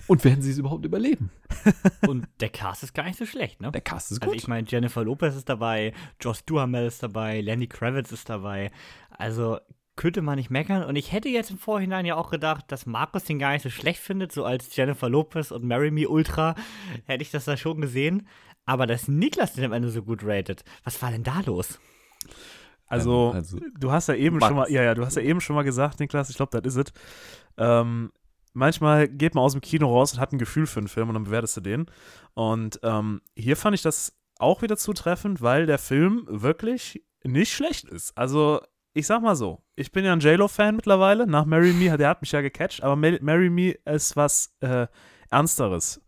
Und werden sie es überhaupt überleben? Und der Cast ist gar nicht so schlecht, ne? Der Cast ist Also gut. ich meine, Jennifer Lopez ist dabei, Josh Duhamel ist dabei, Lenny Kravitz ist dabei. Also könnte man nicht meckern. Und ich hätte jetzt im Vorhinein ja auch gedacht, dass Markus den gar nicht so schlecht findet, so als Jennifer Lopez und Marry Me Ultra hätte ich das da schon gesehen. Aber dass Niklas den am Ende so gut ratet, was war denn da los? Also, Ähm, also- du hast ja eben Max. schon mal, ja, ja, du hast ja eben schon mal gesagt, Niklas, ich glaube, das ist es. Ähm, manchmal geht man aus dem Kino raus und hat ein Gefühl für einen Film und dann bewertest du den. Und ähm, hier fand ich das auch wieder zutreffend, weil der Film wirklich nicht schlecht ist. Also, ich sag mal so, ich bin ja ein J-Lo-Fan mittlerweile. Nach Marry Me, der hat mich ja gecatcht, aber Ma- Marry Me ist was äh, Ernsteres.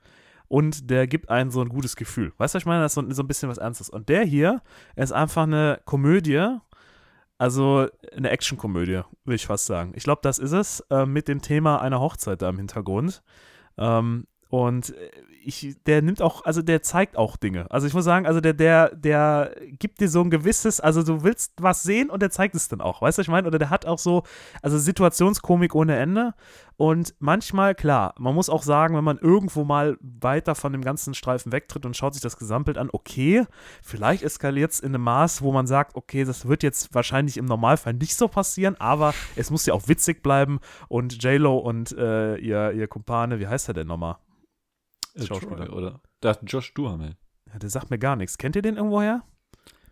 Und der gibt einen so ein gutes Gefühl. Weißt du, ich meine? Das ist so, so ein bisschen was Ernstes. Und der hier ist einfach eine Komödie, also eine Actionkomödie, will ich fast sagen. Ich glaube, das ist es, äh, mit dem Thema einer Hochzeit da im Hintergrund. Ähm, und äh, ich, der nimmt auch, also der zeigt auch Dinge. Also ich muss sagen, also der, der, der gibt dir so ein gewisses, also du willst was sehen und der zeigt es dann auch, weißt du, was ich meine? Oder der hat auch so, also Situationskomik ohne Ende. Und manchmal, klar, man muss auch sagen, wenn man irgendwo mal weiter von dem ganzen Streifen wegtritt und schaut sich das Gesamtbild an, okay, vielleicht eskaliert es in einem Maß, wo man sagt, okay, das wird jetzt wahrscheinlich im Normalfall nicht so passieren, aber es muss ja auch witzig bleiben. Und J-Lo und äh, ihr, ihr Kumpane, wie heißt er denn nochmal? Äh, Schauspieler. Troy, oder? Da Josh Duhamel. Ja, der sagt mir gar nichts. Kennt ihr den irgendwoher?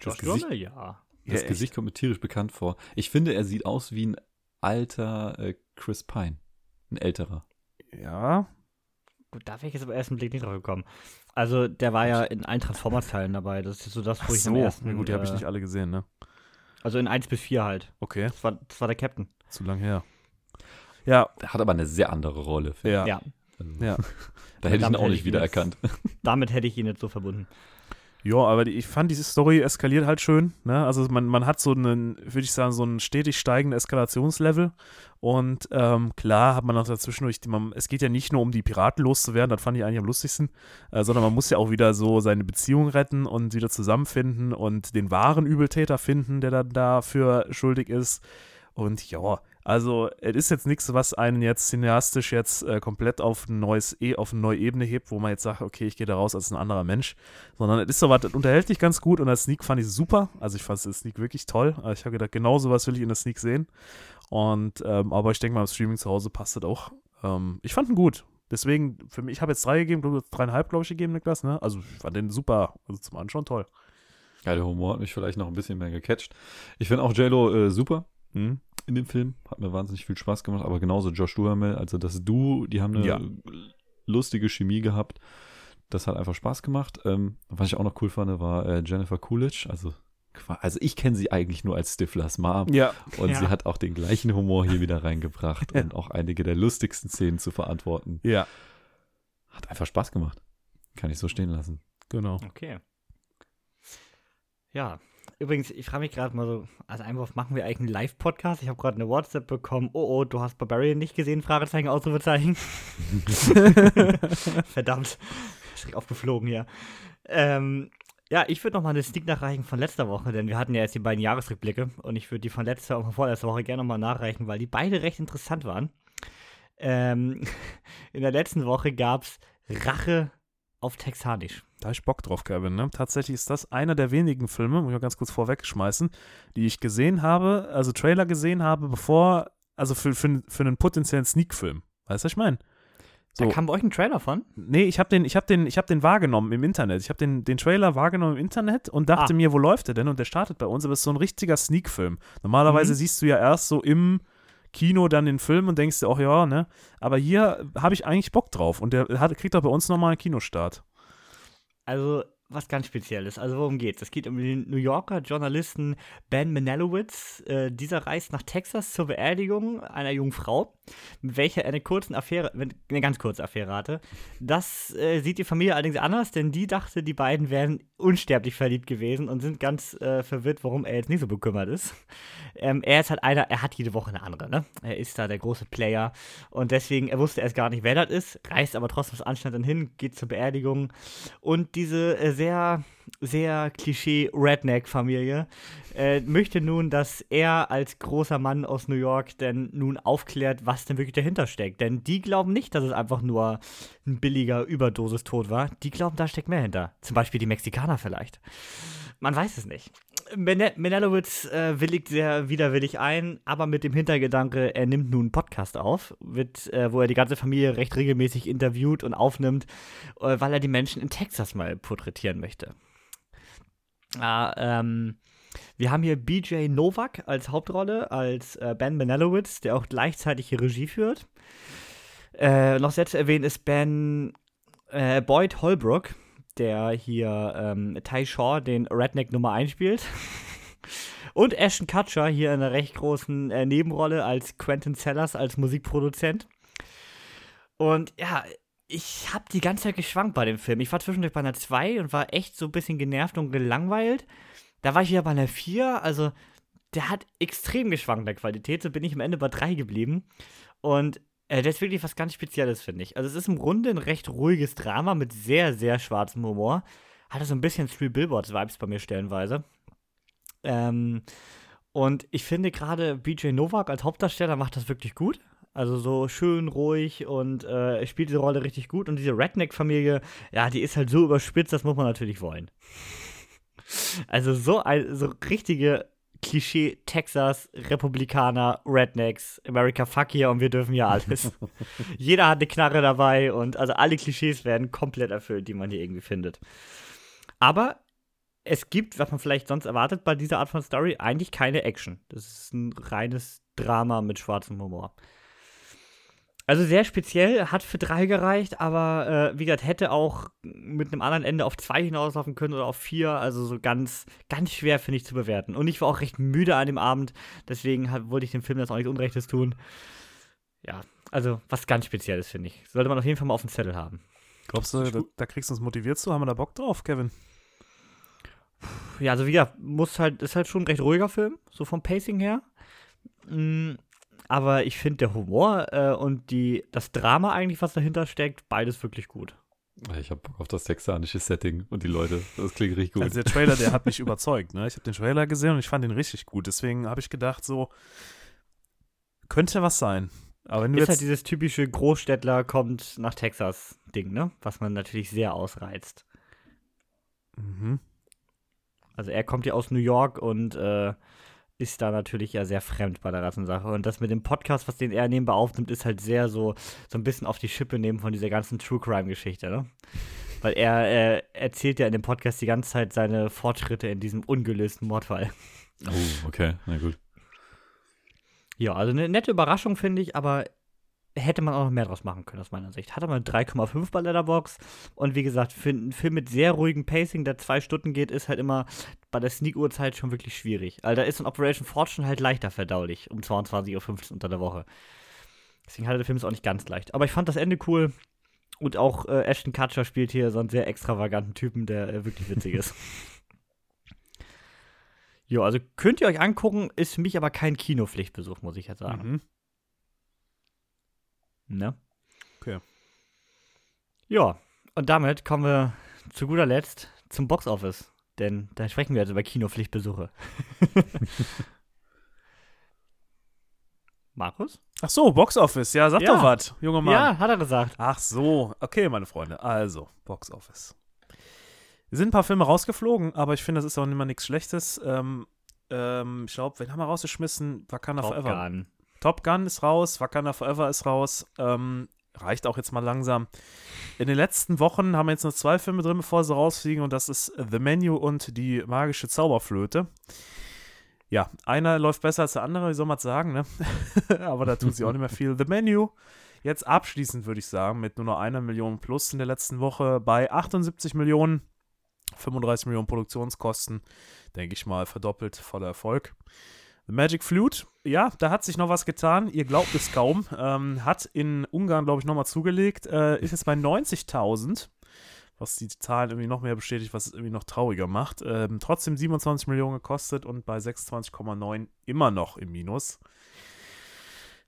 Josh Gesicht- Duhamel, ja. Das Ja, Gesicht kommt mir tierisch bekannt vor. Ich finde, er sieht aus wie ein alter äh, Chris Pine. Ein älterer. Ja, Gut, da wäre ich jetzt aber erst im Blick nicht drauf gekommen. Also, der war ja in allen Transformers-Teilen dabei. Das ist so das, wo Ach ich so. am ersten. ja, gut, die habe ich äh, nicht alle gesehen, ne? Also in 1 bis 4 halt. Okay, Das war, das war der Captain. zu lang her. Ja, Er hat aber eine sehr andere Rolle. ja, Ja. Also, ja. Da hätte ich ihn auch nicht wiedererkannt. Damit hätte ich ihn jetzt so verbunden. Ja, aber die, ich fand, diese Story eskaliert halt schön. Ne? Also man, man hat so einen, würde ich sagen, so einen stetig steigenden Eskalationslevel. Und ähm, klar hat man auch dazwischendurch, man, es geht ja nicht nur um die Piraten loszuwerden, das fand ich eigentlich am lustigsten, äh, sondern man muss ja auch wieder so seine Beziehung retten und wieder zusammenfinden und den wahren Übeltäter finden, der dann dafür schuldig ist. Und ja, also es ist jetzt nichts, was einen jetzt cineastisch jetzt äh, komplett auf ein neues e auf eine neue Ebene hebt, wo man jetzt sagt, okay, ich gehe da raus als ein anderer Mensch, sondern es ist sowas, das unterhält dich ganz gut und als Sneak fand ich super. Also ich fand das Sneak wirklich toll. Also ich habe gedacht, genau sowas will ich in der Sneak sehen. Und ähm, aber ich denke mal, im Streaming zu Hause passt das auch. Ähm, ich fand ihn gut. Deswegen, für mich, ich habe jetzt drei gegeben, du hast dreieinhalb, glaube ich, gegeben, Niklas, ne? Also ich fand den super, also zum Anschauen toll. Ja, der Humor hat mich vielleicht noch ein bisschen mehr gecatcht. Ich finde auch JLo äh, super Hm? In dem Film. Hat mir wahnsinnig viel Spaß gemacht, aber genauso Josh Duhamel, also das Du, die haben eine Ja. lustige Chemie gehabt. Das hat einfach Spaß gemacht. Ähm, was ich auch noch cool fand, war äh, Jennifer Coolidge. Also, also ich kenne sie eigentlich nur als Stiflers Mom. Ja. Und Ja. sie hat auch den gleichen Humor hier wieder reingebracht und auch einige der lustigsten Szenen zu verantworten. Ja, Hat einfach Spaß gemacht. Kann ich so stehen lassen. genau. Okay. Ja. Übrigens, ich frage mich gerade mal so, als Einwurf, machen wir eigentlich einen Live-Podcast? Ich habe gerade eine WhatsApp bekommen. Oh, oh, du hast Barbarian nicht gesehen? Fragezeichen, Ausrufezeichen. Verdammt. Schräg aufgeflogen hier. Ähm, ja, ich würde noch mal eine Sneak nachreichen von letzter Woche, denn wir hatten ja jetzt die beiden Jahresrückblicke und ich würde die von letzter und von vorletzter Woche gerne noch mal nachreichen, weil die beide recht interessant waren. Ähm, in der letzten Woche gab es Rache auf Texanisch. Da hab ich Bock drauf, Kevin. Ne? Tatsächlich ist das einer der wenigen Filme, muss ich mal ganz kurz vorwegschmeißen, die ich gesehen habe, also Trailer gesehen habe, bevor, also für, für, für einen potenziellen Sneak-Film. Weißt du, was ich meine? Da kam bei euch ein Trailer von? Nee, ich habe den, ich hab den, ich hab den wahrgenommen im Internet. Ich habe den, den Trailer wahrgenommen im Internet und dachte Ah. mir, wo läuft der denn? Und der startet bei uns, aber es ist so ein richtiger Sneak-Film. Normalerweise Mhm. siehst du ja erst so im Kino dann den Film und denkst dir auch, ja, ne? Aber hier habe ich eigentlich Bock drauf und der hat, kriegt auch bei uns nochmal einen Kinostart. Also, was ganz Spezielles. Also, worum geht's? Es geht um den New Yorker Journalisten Ben Menalowitz. Äh, dieser reist nach Texas zur Beerdigung einer jungen Frau, mit welcher er eine kurze Affäre, eine ganz kurze Affäre hatte. Das äh, sieht die Familie allerdings anders, denn die dachte, die beiden wären unsterblich verliebt gewesen und sind ganz äh, verwirrt, warum er jetzt nicht so bekümmert ist. Ähm, er ist halt einer, er hat jede Woche eine andere, ne? Er ist da der große Player und deswegen, er wusste erst gar nicht, wer das ist, reist aber trotzdem aus Anstand dann hin, geht zur Beerdigung und diese äh, sehr, sehr Klischee-Redneck-Familie äh, möchte nun, dass er als großer Mann aus New York denn nun aufklärt, was denn wirklich dahinter steckt. Denn die glauben nicht, dass es einfach nur ein billiger Überdosistod war. Die glauben, da steckt mehr hinter. Zum Beispiel die Mexikaner vielleicht. Man weiß es nicht. Men äh, willigt sehr widerwillig ein, aber mit dem Hintergedanke, er nimmt nun einen Podcast auf, mit, äh, wo er die ganze Familie recht regelmäßig interviewt und aufnimmt, äh, weil er die Menschen in Texas mal porträtieren möchte. Ah, ähm, wir haben hier BJ Novak als Hauptrolle, als äh, Ben Menelowitz, der auch gleichzeitig hier Regie führt. Äh, noch sehr zu erwähnen ist Ben äh, Boyd Holbrook, der hier ähm, Ty Shaw, den Redneck Nummer 1 spielt. Und Ashton Kutcher hier in einer recht großen äh, Nebenrolle als Quentin Sellers, als Musikproduzent. Und ja, ich habe die ganze Zeit geschwankt bei dem Film. Ich war zwischendurch bei einer 2 und war echt so ein bisschen genervt und gelangweilt. Da war ich wieder bei einer 4. Also, der hat extrem geschwankt der Qualität. So bin ich am Ende bei 3 geblieben. Und äh, das ist wirklich was ganz Spezielles, finde ich. Also, es ist im Grunde ein recht ruhiges Drama mit sehr, sehr schwarzem Humor. Hatte so ein bisschen Three Billboards-Vibes bei mir stellenweise. Ähm, und ich finde gerade BJ Novak als Hauptdarsteller macht das wirklich gut. Also so schön ruhig und äh, spielt diese Rolle richtig gut. Und diese Redneck-Familie, ja, die ist halt so überspitzt, das muss man natürlich wollen. Also so, ein, so richtige Klischee Texas, Republikaner, Rednecks, America fuck here und wir dürfen ja alles. Jeder hat eine Knarre dabei und also alle Klischees werden komplett erfüllt, die man hier irgendwie findet. Aber es gibt, was man vielleicht sonst erwartet bei dieser Art von Story, eigentlich keine Action. Das ist ein reines Drama mit schwarzem Humor. Also sehr speziell, hat für drei gereicht, aber äh, wie gesagt, hätte auch mit einem anderen Ende auf zwei hinauslaufen können oder auf vier. Also so ganz, ganz schwer, finde ich, zu bewerten. Und ich war auch recht müde an dem Abend, deswegen hab, wollte ich dem Film das auch nicht Unrechtes tun. Ja, also was ganz Spezielles, finde ich. Sollte man auf jeden Fall mal auf dem Zettel haben. Glaubst du, da, da kriegst du uns motiviert zu? Haben wir da Bock drauf, Kevin? Ja, also wie gesagt, muss halt, ist halt schon ein recht ruhiger Film, so vom Pacing her. Mm, aber ich finde der Humor äh, und die, das Drama eigentlich, was dahinter steckt, beides wirklich gut. Ich habe Bock auf das texanische Setting und die Leute. Das klingt richtig gut. Also der Trailer, der hat mich überzeugt. Ne? Ich habe den Trailer gesehen und ich fand ihn richtig gut. Deswegen habe ich gedacht, so könnte was sein. Aber wenn du ist jetzt halt dieses typische Großstädtler kommt nach Texas Ding, ne? Was man natürlich sehr ausreizt. mhm. Also er kommt ja aus New York und äh, ist da natürlich ja sehr fremd bei der ganzen Sache. Und das mit dem Podcast, was den er nebenbei aufnimmt, ist halt sehr so, so ein bisschen auf die Schippe nehmen von dieser ganzen True Crime-Geschichte, ne? Weil er äh, erzählt ja in dem Podcast die ganze Zeit seine Fortschritte in diesem ungelösten Mordfall. Oh, okay, na gut. Ja, also eine nette Überraschung, finde ich, aber hätte man auch noch mehr draus machen können, aus meiner Sicht. Hat aber eine 3,5 bei Letterbox und wie gesagt, für einen Film mit sehr ruhigem Pacing, der zwei Stunden geht, ist halt immer bei der Sneak-Uhrzeit schon wirklich schwierig. Also da ist ein Operation Fortune halt leichter verdaulich, um 22.15 Uhr unter der Woche. Deswegen hatte der Film es auch nicht ganz leicht. Aber ich fand das Ende cool und auch äh, Ashton Kutcher spielt hier so einen sehr extravaganten Typen, der äh, wirklich witzig ist. Jo, also könnt ihr euch angucken, ist für mich aber kein Kinopflichtbesuch, muss ich jetzt sagen. Mhm. Ne? Okay. Ja, und damit kommen wir zu guter Letzt zum Boxoffice. Denn da sprechen wir jetzt über Kinopflichtbesuche. Markus? Ach so, Box Office. Ja, sag Ja. doch was, junger Mann. Ja, hat er gesagt. Ach so, okay, meine Freunde. Also, Box Office. Es sind ein paar Filme rausgeflogen, aber ich finde, das ist auch immer nichts Schlechtes. Ähm, ähm, ich glaube, wen haben wir rausgeschmissen? Wakanda Top Forever. Gun. Top Gun ist raus, Wakanda Forever ist raus. Ähm, reicht auch jetzt mal langsam. In den letzten Wochen haben wir jetzt noch zwei Filme drin, bevor sie rausfliegen, und das ist The Menu und die magische Zauberflöte. Ja, einer läuft besser als der andere, wie soll man es sagen, ne? Aber da tut sie auch nicht mehr viel. The Menu, jetzt abschließend würde ich sagen, mit nur noch einer Million plus in der letzten Woche bei 78 Millionen, 35 Millionen Produktionskosten, denke ich mal, verdoppelt voller Erfolg. The Magic Flute, ja, da hat sich noch was getan. Ihr glaubt es kaum. Ähm, hat in Ungarn, glaube ich, nochmal zugelegt. Äh, ist jetzt bei 90.000, was die Zahlen irgendwie noch mehr bestätigt, was es irgendwie noch trauriger macht. Ähm, trotzdem 27 Millionen gekostet und bei 26,9 immer noch im Minus.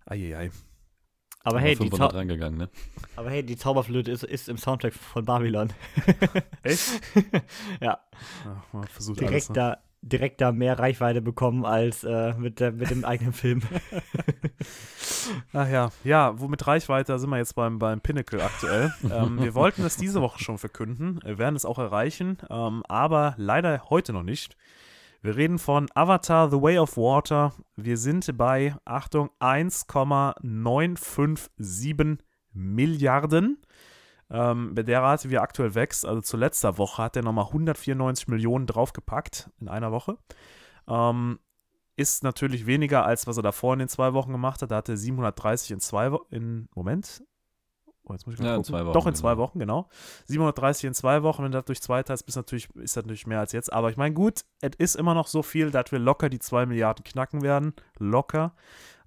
Eieiei. Aber hey, die 500 Zau reingegangen, ne? aber hey, die Zauberflöte ist, ist im Soundtrack von Babylon. Echt? ja, Ach, man versucht direkt alles, ne? da, direkt da mehr Reichweite bekommen als äh, mit, der, mit dem eigenen Film. Ach ja, ja, womit Reichweite sind wir jetzt beim, beim Pinnacle aktuell. ähm, wir wollten es diese Woche schon verkünden, wir werden es auch erreichen, ähm, aber leider heute noch nicht. Wir reden von Avatar The Way of Water. Wir sind bei, Achtung, 1,957 Milliarden. Ähm, bei der Rate, wie er aktuell wächst, also zu letzter Woche, hat er nochmal 194 Millionen draufgepackt in einer Woche. Ähm, ist natürlich weniger, als was er davor in den zwei Wochen gemacht hat. Da hatte er 730 in zwei Wochen. In, Moment. Oh, jetzt muss ich mal Ja, in gucken. zwei Wochen, Doch, in zwei genau. Wochen, genau. 730 in zwei Wochen. Wenn du das durch zwei teilst, bist natürlich, ist das natürlich mehr als jetzt. Aber ich meine, gut, es ist immer noch so viel, dass wir locker die 2 Milliarden knacken werden. Locker.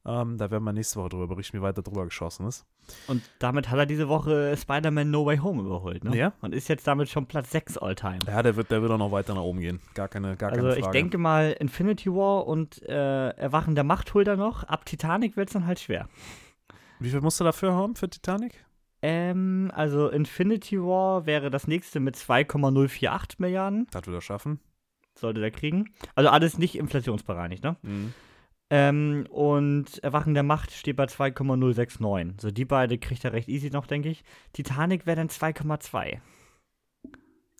Ähm, da werden wir nächste Woche drüber berichten, wie weit da drüber geschossen ist. Und damit hat er diese Woche Spider-Man No Way Home überholt, ne? Ja. Und ist jetzt damit schon Platz 6 All-Time. Ja, der wird, der wird auch noch weiter nach oben gehen. Gar keine, gar Also keine ich Frage. denke mal, Infinity War und äh, Erwachen der Macht holt er noch. Ab Titanic wird es dann halt schwer. Wie viel musst du dafür haben für Titanic? Ähm, also Infinity War wäre das nächste mit 2,048 Milliarden. Das wird er schaffen. Sollte der kriegen. Also alles nicht inflationsbereinigt, ne? Mhm. Ähm, und Erwachen der Macht steht bei 2,069. So, die beide kriegt er recht easy noch, denke ich. Titanic wäre dann 2,2.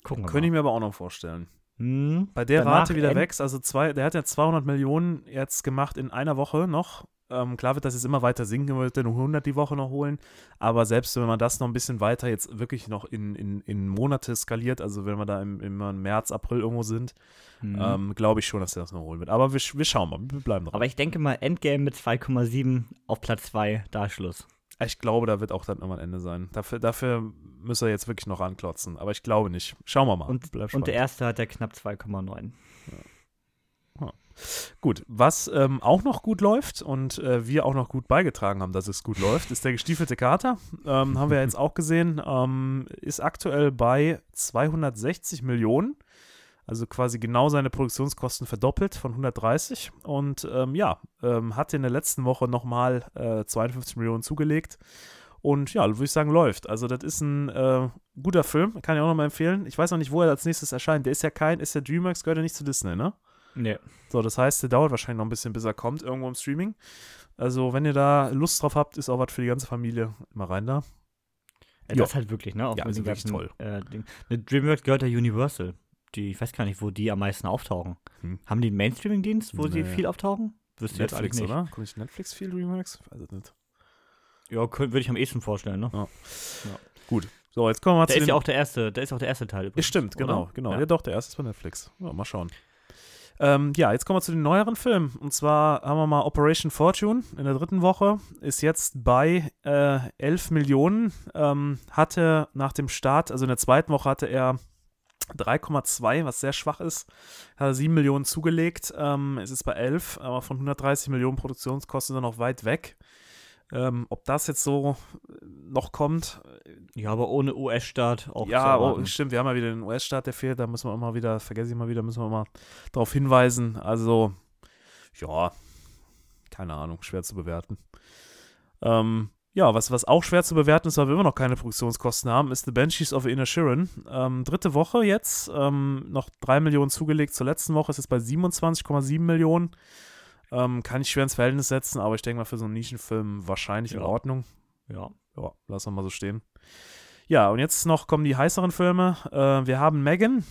Gucken wir Könnte ich mir aber auch noch vorstellen. Hm, Bei der danach Rate, wie der End- wächst, also zwei, der hat ja 200 Millionen jetzt gemacht in einer Woche noch. Ähm, klar wird das jetzt immer weiter sinken, wird nur 100 die Woche noch holen. Aber selbst wenn man das noch ein bisschen weiter jetzt wirklich noch in, in, in Monate skaliert, also wenn wir da im, im März, April irgendwo sind, Mhm. ähm, glaube ich schon, dass er das noch holen wird. Aber wir, wir schauen mal, wir bleiben dran. Aber ich denke mal, Endgame mit 2,7 auf Platz 2, da Schluss. Ich glaube, da wird auch dann irgendwann Ende sein. Dafür, dafür müsste er jetzt wirklich noch anklotzen. Aber ich glaube nicht. Schauen wir mal. Und, und der erste hat ja knapp 2,9. Gut, was ähm, auch noch gut läuft und äh, wir auch noch gut beigetragen haben, dass es gut läuft, ist der gestiefelte Kater. Ähm, haben wir jetzt auch gesehen. Ähm, ist aktuell bei 260 Millionen. Also quasi genau seine Produktionskosten verdoppelt von 130. Und ähm, ja, ähm, hat in der letzten Woche nochmal äh, 52 Millionen zugelegt. Und ja, würde ich sagen, läuft. Also, das ist ein äh, guter Film. Kann ich auch nochmal empfehlen. Ich weiß noch nicht, wo er als nächstes erscheint. Der ist ja kein, ist der DreamWorks, gehört ja nicht zu Disney, ne? Nee. So, das heißt, der dauert wahrscheinlich noch ein bisschen, bis er kommt, irgendwo im Streaming. Also, wenn ihr da Lust drauf habt, ist auch was für die ganze Familie. Immer rein da. Ja, das halt wirklich, ne? Auch Ja, ist wirklich ganzen, Äh, DreamWorks gehört ja Universal. Die, ich weiß gar nicht, wo die am meisten auftauchen. Hm. Haben die einen Mainstreaming-Dienst, wo sie Nee. viel auftauchen? Wüsste ich jetzt Netflix, eigentlich nicht. oder? Kommt nicht Netflix viel Remakes? Weiß es nicht. Ja, könnt- würde ich am ehesten vorstellen, ne? Gut. So, jetzt kommen wir mal Der zu ist den ja auch der erste, der ist auch der erste Teil Ja, übrigens, stimmt, genau, oder? genau. Ja. Ja. doch, der erste ist bei Netflix. Ja, mal schauen. Ähm, ja, jetzt kommen wir zu den neueren Filmen. Und zwar haben wir mal Operation Fortune in der dritten Woche. Ist jetzt bei äh, 11 Millionen. Ähm, hatte nach dem Start, also in der zweiten Woche hatte er 3,2, was sehr schwach ist. Hat er 7 Millionen zugelegt. Ähm, es ist bei 11, aber von 130 Millionen Produktionskosten er noch weit weg. Ähm, ob das jetzt so äh, noch kommt, Ja, aber ohne US-Start auch ja, oh, stimmt, wir haben ja wieder den US-Staat, der fehlt, da müssen wir immer wieder, vergesse ich mal wieder, müssen wir mal darauf hinweisen. Also, ja, keine Ahnung, schwer zu bewerten. Ähm, ja, was, was auch schwer zu bewerten ist, weil wir immer noch keine Produktionskosten haben, ist The Banshees of Inisherin. Ähm, dritte Woche jetzt, ähm, noch 3 Millionen zugelegt zur letzten Woche, ist jetzt bei 27,7 Millionen. Ähm, kann ich schwer ins Verhältnis setzen, aber ich denke mal für so einen Nischenfilm wahrscheinlich in Ja. Ordnung. Ja. Ja, lassen wir mal so stehen. Ja, und jetzt noch kommen die heißeren Filme. Äh, wir haben Megan.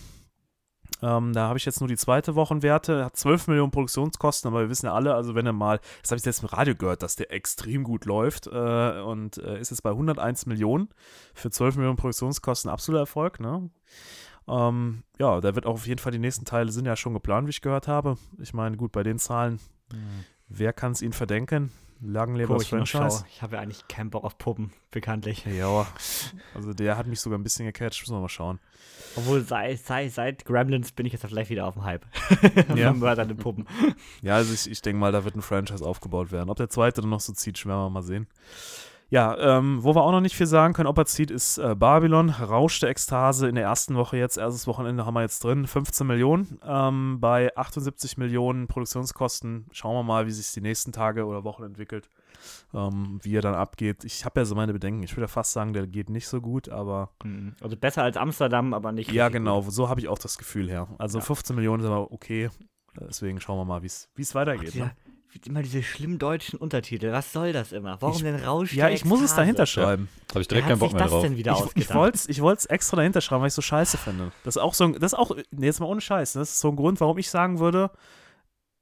Ähm, da habe ich jetzt nur die zweite Wochenwerte. Hat 12 Millionen Produktionskosten, aber wir wissen ja alle, also wenn er mal, das habe ich jetzt im Radio gehört, dass der extrem gut läuft äh, und äh, ist jetzt bei 101 Millionen. Für 12 Millionen Produktionskosten absoluter Erfolg, ne? Ähm, ja, da wird auch auf jeden Fall die nächsten Teile sind ja schon geplant, wie ich gehört habe. Ich meine, gut, bei den Zahlen, wer kann es ihnen verdenken? Lagenlebers ich noch Franchise. schaue. Ich habe ja eigentlich keinen Bock auf Puppen, bekanntlich. Ja, also der hat mich sogar ein bisschen gecatcht, müssen wir mal schauen. Obwohl, sei, sei, seit Gremlins bin ich jetzt gleich wieder auf dem Hype. Ja. Über seine Puppen. Ja, also ich, ich denke mal, da wird ein Franchise aufgebaut werden. Ob der zweite dann noch so zieht, werden wir mal sehen. Ja, ähm, wo wir auch noch nicht viel sagen können, ob er zieht, ist äh, Babylon. Rausch der Ekstase in der ersten Woche jetzt, erstes Wochenende haben wir jetzt drin, 15 Millionen. Ähm, bei 78 Millionen Produktionskosten schauen wir mal, wie sich die nächsten Tage oder Wochen entwickelt, ähm, wie er dann abgeht. Ich habe ja so meine Bedenken. Ich würde ja fast sagen, der geht nicht so gut, aber Mhm. Also besser als Amsterdam, aber nicht. ja, genau, Gut. so habe ich auch das Gefühl her. Also Ja. 15 Millionen ist aber okay. Deswegen schauen wir mal, wie es Ach, weitergeht. dieser, Immer diese schlimmen deutschen Untertitel. Was soll das immer? Warum Ich- denn Rausch Ja, ich muss es dahinter schreiben. Habe ich direkt keinen Bock sich mehr das drauf. denn wieder Ich, ich wollte es ich wollt's extra dahinter schreiben, weil ich so scheiße finde. Das ist auch so ein, das ist auch, nee, jetzt mal ohne Scheiß, ne? das ist so ein Grund, warum ich sagen würde,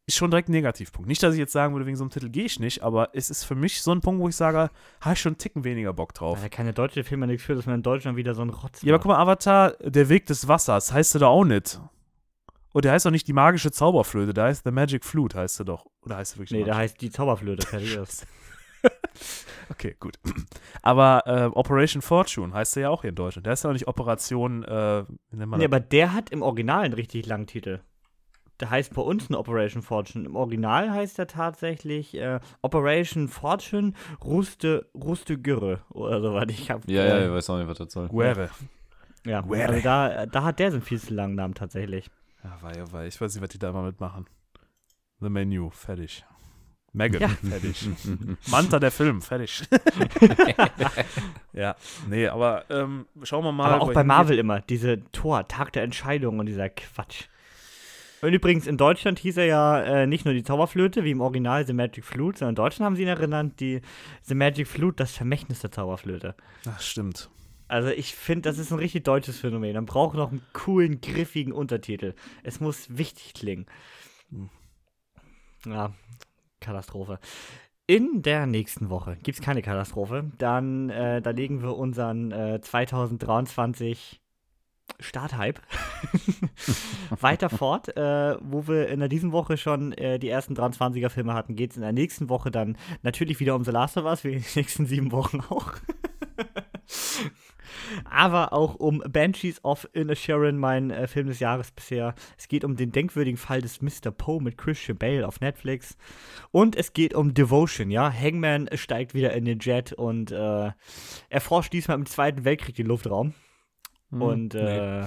ist schon direkt ein Negativpunkt. Nicht, dass ich jetzt sagen würde, wegen so einem Titel gehe ich nicht, aber es ist für mich so ein Punkt, wo ich sage, habe ich schon einen Ticken weniger Bock drauf. Weil keine deutsche Filme nichts für, dass man in Deutschland wieder so ein Rotz Ja, aber macht. guck mal, Avatar, der Weg des Wassers, heißt er da auch nicht. Und der heißt doch nicht die magische Zauberflöte, der heißt The Magic Flute, heißt er doch. Oder heißt er wirklich Nee, da heißt die Zauberflöte, fertig ist. Okay, gut. Aber äh, Operation Fortune heißt er ja auch hier in Deutschland. Der ist ja auch nicht Operation, äh, wie nennt man Nee, das? aber der hat im Original einen richtig langen Titel. Der heißt bei uns ein Operation Fortune. Im Original heißt er tatsächlich äh, Operation Fortune Ruste, Ruste Gürre oder so was. Ich hab, Ja, ja, äh, ich weiß auch nicht, was das soll. Guerre. ja. Guerre. Also da, da hat der so einen viel zu langen Namen tatsächlich. Ja, war ja, war. Ich weiß nicht, was die da immer mitmachen. The Menu, fertig. Megan, Ja. fertig. Manta, der Film, fertig. ja, nee, aber ähm, schauen wir mal. Aber auch bei geht. Marvel immer, diese Tor, Tag der Entscheidung und dieser Quatsch. Und übrigens, in Deutschland hieß er ja äh, nicht nur die Zauberflöte, wie im Original The Magic Flute, sondern in Deutschland haben sie ihn erinnert, die The Magic Flute, das Vermächtnis der Zauberflöte. Ach, stimmt. Also ich finde, das ist ein richtig deutsches Phänomen. Man braucht noch einen coolen, griffigen Untertitel. Es muss wichtig klingen. Ja, Katastrophe. In der nächsten Woche gibt es keine Katastrophe. Dann äh, da legen wir unseren äh, 2023 Starthype weiter fort. Äh, wo wir in der diesen Woche schon äh, die ersten 23er Filme hatten, geht es in der nächsten Woche dann natürlich wieder um The Last of Us, wie in den nächsten sieben Wochen auch. aber auch um Banshees of Inisherin, mein äh, Film des Jahres bisher. Es geht um den denkwürdigen Fall des Mr. Poe mit Christian Bale auf Netflix. Und es geht um Devotion, ja. Hangman steigt wieder in den Jet und äh, erforscht diesmal im Zweiten Weltkrieg den Luftraum. Hm, und äh, nee.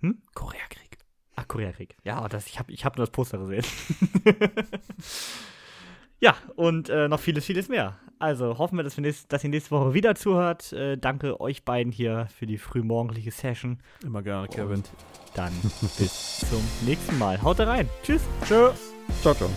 hm? Koreakrieg. Ach, Koreakrieg. Ja, das, ich habe ich hab nur das Poster gesehen. ja, und äh, noch vieles, vieles mehr. Also hoffen wir, dass, wir nächst, dass ihr nächste Woche wieder zuhört. Äh, danke euch beiden hier für die frühmorgendliche Session. Immer gerne, Kevin. Und dann bis zum nächsten Mal. Haut rein. Tschüss. Tschö. Ciao, ciao.